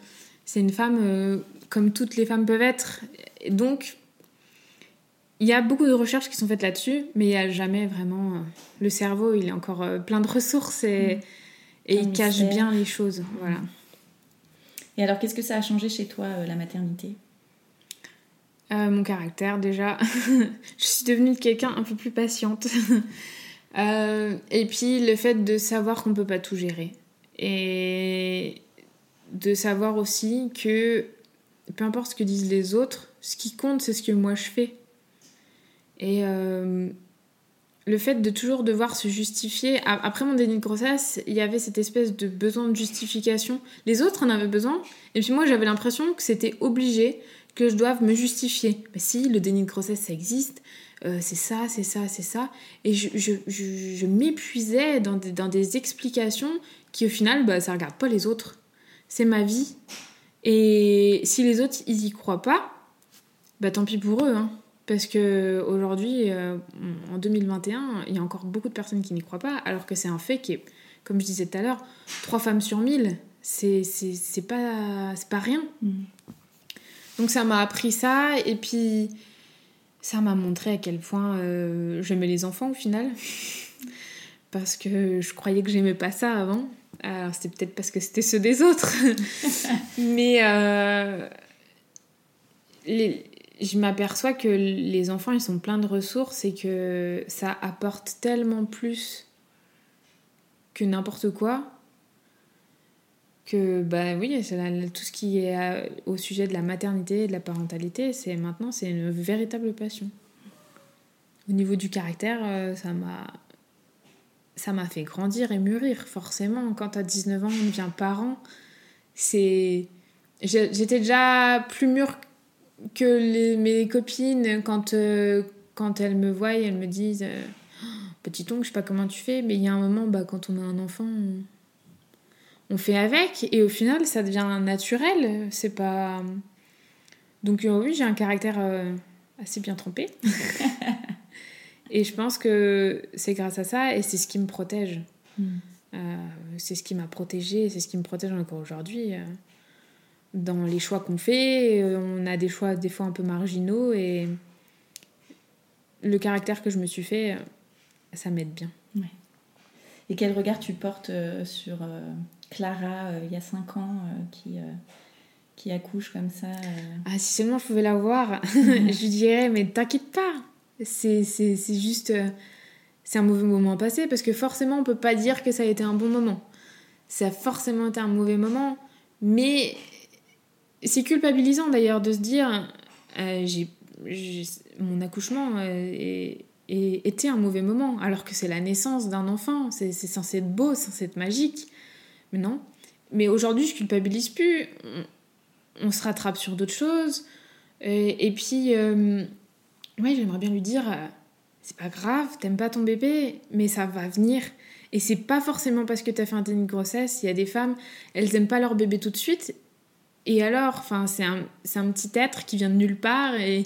C'est une femme comme toutes les femmes peuvent être. Donc, il y a beaucoup de recherches qui sont faites là-dessus, mais il n'y a jamais vraiment. le cerveau, il est encore plein de ressources et, et il cache bien les choses. Voilà. Et alors, qu'est-ce que ça a changé chez toi, euh, la maternité? Euh, mon caractère déjà. je suis devenue quelqu'un un peu plus patiente. Euh, et puis le fait de savoir qu'on ne peut pas tout gérer. Et de savoir aussi que peu importe ce que disent les autres, ce qui compte c'est ce que moi je fais. Et euh, le fait de toujours devoir se justifier. Après mon déni de grossesse, il y avait cette espèce de besoin de justification. Les autres en avaient besoin. Et puis moi j'avais l'impression que c'était obligé que je doive me justifier. Mais si, le déni de grossesse, ça existe, euh, c'est ça, c'est ça, c'est ça. Et je, je, je, je m'épuisais dans des, dans des explications qui, au final, bah, ça regarde pas les autres. C'est ma vie. Et si les autres, ils y croient pas, bah tant pis pour eux. Hein. Parce que aujourd'hui, euh, en 2021, il y a encore beaucoup de personnes qui n'y croient pas, alors que c'est un fait qui est, comme je disais tout à l'heure, 3 femmes sur 1000, c'est pas, pas rien. Donc ça m'a appris ça et puis ça m'a montré à quel point euh, j'aimais les enfants au final. Parce que je croyais que j'aimais pas ça avant. Alors c'était peut-être parce que c'était ceux des autres. Mais euh, les- je m'aperçois que les enfants ils sont pleins de ressources et que ça apporte tellement plus que n'importe quoi que bah oui tout ce qui est euh, au sujet de la maternité et de la parentalité c'est maintenant c'est une véritable passion. Au niveau du caractère euh, ça m'a ça m'a fait grandir et mûrir forcément. Quand à 19 ans on devient parent c'est j'étais déjà plus mûre que les- mes copines quand euh, quand elles me voient elles me disent euh, petit oncle je sais pas comment tu fais mais il y a un moment bah, quand on a un enfant on on fait avec. Et au final ça devient naturel. C'est pas donc euh, oui j'ai un caractère assez bien trempé. Et je pense que c'est grâce à ça et c'est ce qui me protège. Euh, c'est ce qui m'a protégée c'est ce qui me protège encore aujourd'hui dans les choix qu'on fait euh, on a des choix des fois un peu marginaux et le caractère que je me suis fait euh, ça m'aide bien Et quel regard tu portes euh, sur Clara, il y a 5 ans, qui, qui accouche comme ça Ah, si seulement je pouvais la voir, je dirais, mais t'inquiète pas, c'est juste. c'est un mauvais moment passé, parce que forcément, on peut pas dire que ça a été un bon moment. Ça a forcément été un mauvais moment, mais c'est culpabilisant d'ailleurs de se dire, euh, j'ai mon accouchement euh, est- est- était un mauvais moment, alors que c'est la naissance d'un enfant, c'est censé être beau, censé être magique. Mais non. Mais aujourd'hui, je culpabilise plus. On, se rattrape sur d'autres choses. Et, et puis, euh, ouais, j'aimerais bien lui dire euh, c'est pas grave, t'aimes pas ton bébé, mais ça va venir. Et c'est pas forcément parce que t'as fait un déni de grossesse. Il y a des femmes, elles aiment pas leur bébé tout de suite. Et alors, c'est un, petit être qui vient de nulle part et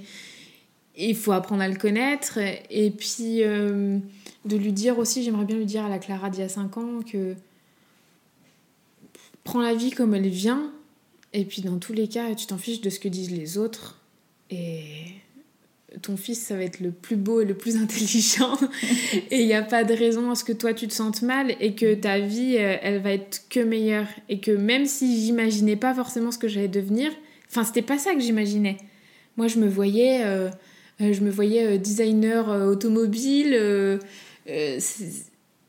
et il faut apprendre à le connaître. Et puis, euh, de lui dire aussi, j'aimerais bien lui dire à la Clara d'il y a 5 ans que prends la vie comme elle vient. Et puis, dans tous les cas, tu t'en fiches de ce que disent les autres. Et ton fils, ça va être le plus beau et le plus intelligent. et il n'y a pas de raison à ce que toi, tu te sentes mal et que ta vie, euh, elle va être que meilleure. Et que même si j'imaginais pas forcément ce que j'allais devenir, enfin, c'était pas ça que j'imaginais. Moi, je me voyais, euh, euh, je me voyais designer automobile,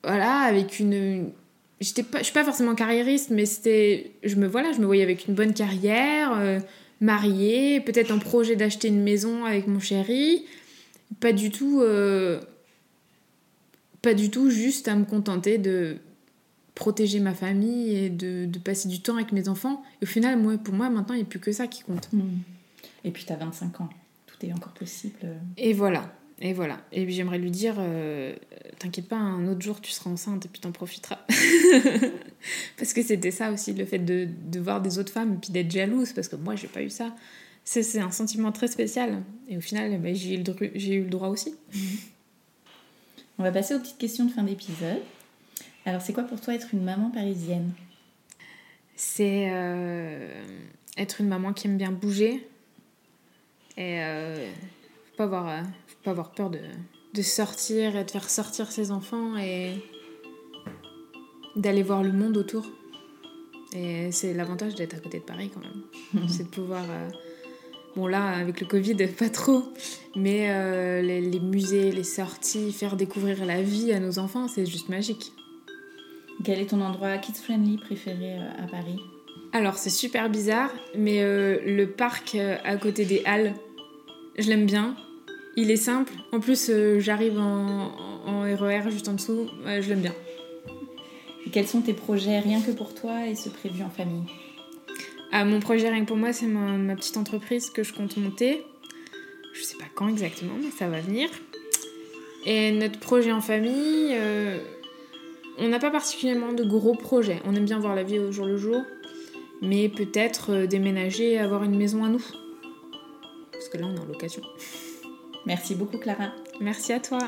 voilà, avec une. une- J'étais pas, suis pas forcément carriériste, mais c'était, je me voilà, je me voyais avec une bonne carrière, mariée, peut-être en projet d'acheter une maison avec mon chéri. Pas du tout. euh, pas du tout juste à me contenter de protéger ma famille et de, de passer du temps avec mes enfants. Et au final, moi, pour moi, maintenant, il n'y a plus que ça qui compte. Et puis tu as 25 ans. Tout est encore possible. Et voilà. Et voilà. Et puis j'aimerais lui dire, euh, t'inquiète pas, un autre jour tu seras enceinte et puis t'en profiteras. parce que c'était ça aussi, le fait de, de voir des autres femmes et puis d'être jalouse, parce que moi j'ai pas eu ça. C'est c'est un sentiment très spécial. Et au final, bah, j'ai eu, le dru- j'ai eu le droit aussi. On va passer aux petites questions de fin d'épisode. Alors, c'est quoi pour toi être une maman parisienne? C'est euh, être une maman qui aime bien bouger. Et euh, faut, pas avoir, euh, pas avoir peur de, de sortir et de faire sortir ses enfants et d'aller voir le monde autour. Et c'est l'avantage d'être à côté de Paris quand même. c'est de pouvoir. euh, Bon, là, avec le Covid, pas trop. Mais euh, les, les musées, les sorties, faire découvrir la vie à nos enfants, c'est juste magique. Quel est ton endroit kids-friendly préféré euh, à Paris? Alors, c'est super bizarre, mais euh, le parc à côté des Halles, je l'aime bien. Il est simple. En plus, euh, j'arrive en, en RER juste en dessous. Je l'aime bien. Et quels sont tes projets rien que pour toi et ceux prévus en famille? Ah, mon projet, rien que pour moi, c'est ma, ma petite entreprise que je compte monter. Je sais pas quand exactement, mais ça va venir. Et notre projet en famille, euh, on n'a pas particulièrement de gros projets. On aime bien voir la vie au jour le jour, mais peut-être euh, déménager et avoir une maison à nous. Parce que là, on est en location. Merci beaucoup Clara. Merci à toi.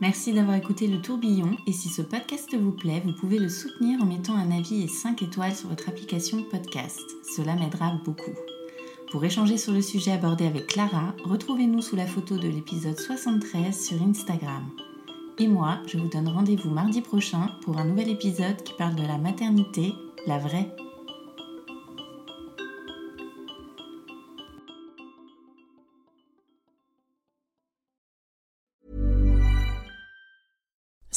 Merci d'avoir écouté le tourbillon et si ce podcast vous plaît, vous pouvez le soutenir en mettant un avis et 5 étoiles sur votre application podcast. Cela m'aidera beaucoup. Pour échanger sur le sujet abordé avec Clara, retrouvez-nous sous la photo de l'épisode 73 sur Instagram. Et moi, je vous donne rendez-vous mardi prochain pour un nouvel épisode qui parle de la maternité, la vraie.